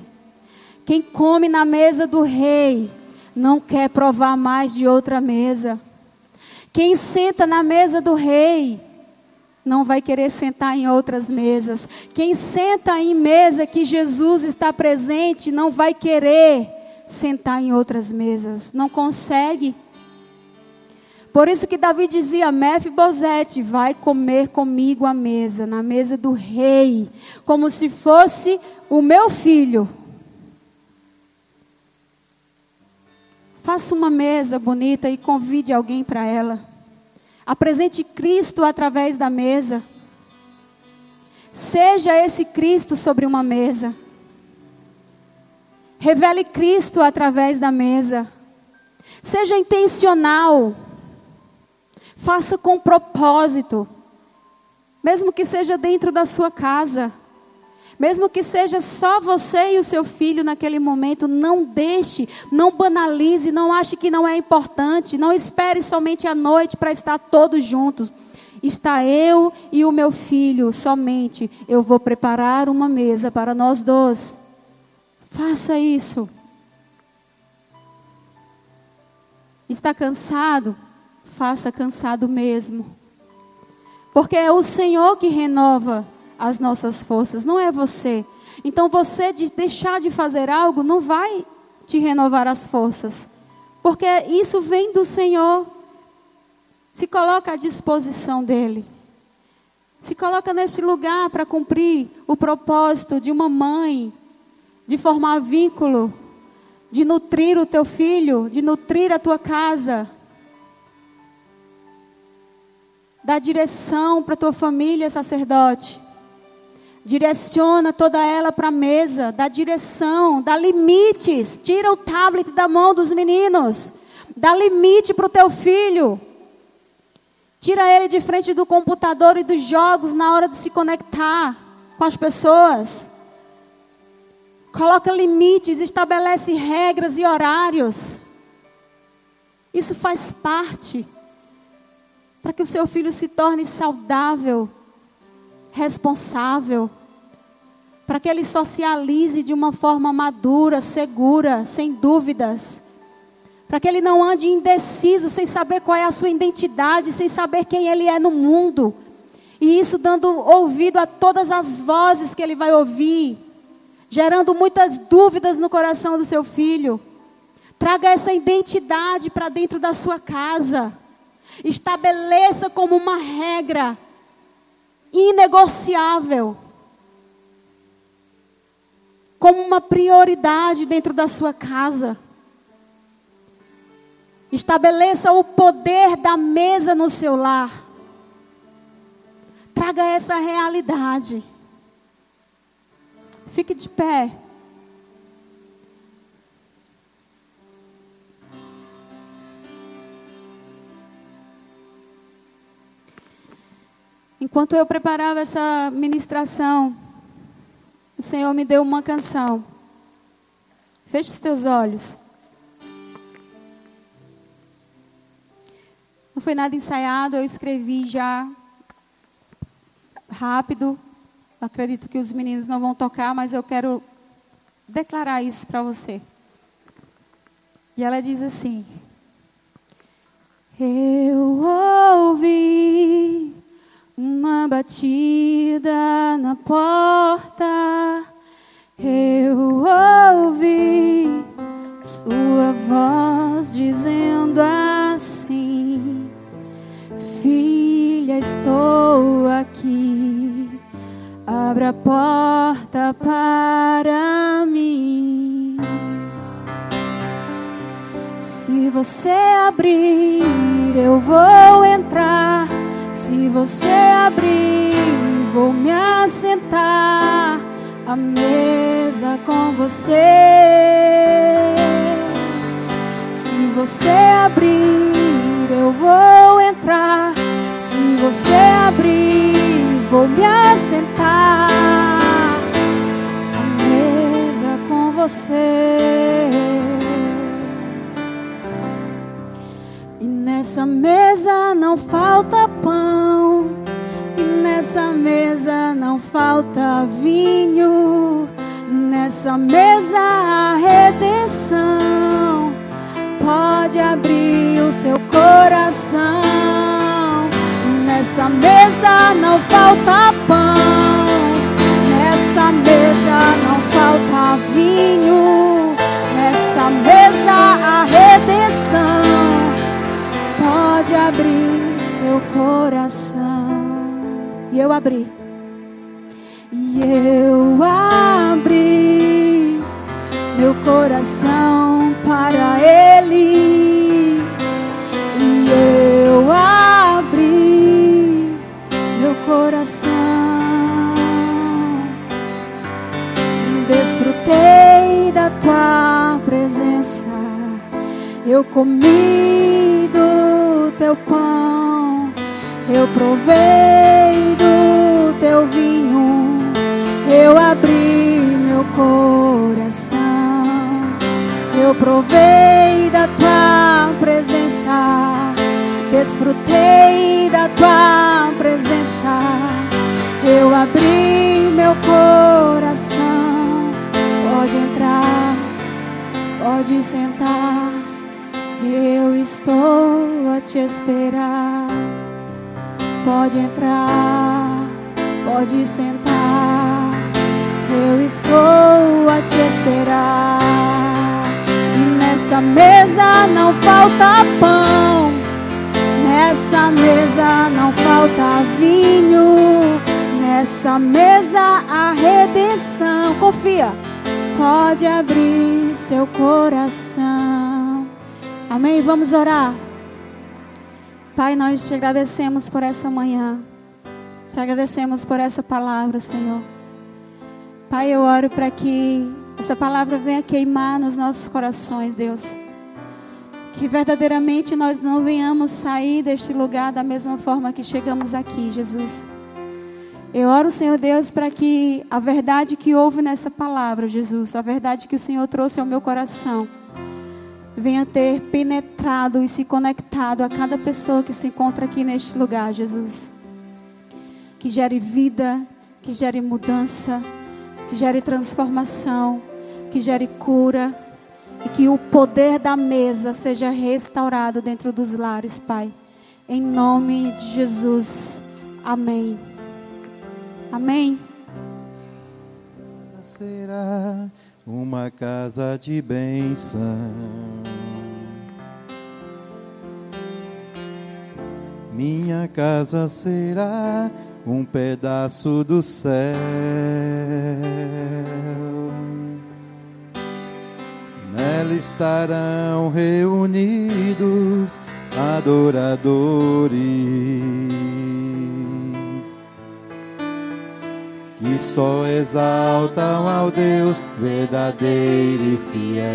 Quem come na mesa do rei não quer provar mais de outra mesa. Quem senta na mesa do rei não vai querer sentar em outras mesas. Quem senta em mesa que Jesus está presente não vai querer sentar em outras mesas. Não consegue. Por isso que Davi dizia: Mefibosete, vai comer comigo à mesa, na mesa do rei, como se fosse o meu filho. Faça uma mesa bonita e convide alguém para ela. Apresente Cristo através da mesa. Seja esse Cristo sobre uma mesa. Revele Cristo através da mesa. Seja intencional. Faça com propósito. Mesmo que seja dentro da sua casa. Mesmo que seja só você e o seu filho naquele momento, não deixe, não banalize, não ache que não é importante, não espere somente a noite para estar todos juntos. está eu e o meu filho somente. Eu vou preparar uma mesa para nós dois. Faça isso. Está cansado? Faça cansado mesmo. Porque é o Senhor que renova as nossas forças, não é você. Então você de deixar de fazer algo não vai te renovar as forças. Porque isso vem do Senhor. Se coloca à disposição dele. Se coloca neste lugar para cumprir o propósito de uma mãe, de formar vínculo, de nutrir o teu filho, de nutrir a tua casa. Dá direção para tua família, sacerdote. Direciona toda ela para a mesa, dá direção, dá limites. Tira o tablet da mão dos meninos. Dá limite para o teu filho. Tira ele de frente do computador e dos jogos na hora de se conectar com as pessoas. Coloca limites, estabelece regras e horários. Isso faz parte para que o seu filho se torne saudável, responsável, para que ele socialize de uma forma madura, segura, sem dúvidas. Para que ele não ande indeciso, sem saber qual é a sua identidade, sem saber quem ele é no mundo. E isso dando ouvido a todas as vozes que ele vai ouvir, gerando muitas dúvidas no coração do seu filho. Traga essa identidade para dentro da sua casa. Estabeleça como uma regra inegociável, como uma prioridade dentro da sua casa. Estabeleça o poder da mesa no seu lar. Traga essa realidade. Fique de pé. Enquanto eu preparava essa ministração, o Senhor me deu uma canção. Feche os teus olhos. Não foi nada ensaiado, eu escrevi já rápido. Acredito que os meninos não vão tocar, mas eu quero declarar isso para você. E ela diz assim: Eu ouvi uma batida na porta. Eu ouvi sua voz dizendo assim: Filha, estou aqui. Abra a porta para mim. Se você abrir, eu vou entrar se você abrir, vou me assentar à mesa com você. Se você abrir, eu vou entrar. Se você abrir, vou me assentar à mesa com você. Nessa mesa não falta pão, e nessa mesa não falta vinho, nessa mesa a redenção. Pode abrir o seu coração. Nessa mesa não falta pão, nessa mesa não falta vinho, nessa mesa a redenção abrir seu coração. E eu abri. E eu abri meu coração para Ele. E eu abri meu coração. Desfrutei da tua presença. Eu comi teu pão, eu provei do teu vinho, eu abri meu coração, eu provei da tua presença, desfrutei da tua presença. Eu abri meu coração. Pode entrar, pode sentar. Estou a te esperar. Pode entrar, pode sentar. Eu estou a te esperar. E nessa mesa não falta pão. Nessa mesa não falta vinho. Nessa mesa a redenção. Confia. Pode abrir seu coração. Amém? Vamos orar. Pai, nós te agradecemos por essa manhã. Te agradecemos por essa palavra, Senhor. Pai, eu oro para que essa palavra venha queimar nos nossos corações, Deus. Que verdadeiramente nós não venhamos sair deste lugar da mesma forma que chegamos aqui, Jesus. Eu oro, Senhor Deus, para que a verdade que houve nessa palavra, Jesus, a verdade que o Senhor trouxe ao meu coração, venha ter penetrado e se conectado a cada pessoa que se encontra aqui neste lugar, Jesus. Que gere vida, que gere mudança que gere transformação, que gere cura e que o poder da mesa seja restaurado dentro dos lares, Pai. Em nome de Jesus. Amém. Amém. Será uma casa de bênção. Minha casa será um pedaço do céu. Nela estarão reunidos adoradores que só exaltam ao Deus verdadeiro e fiel.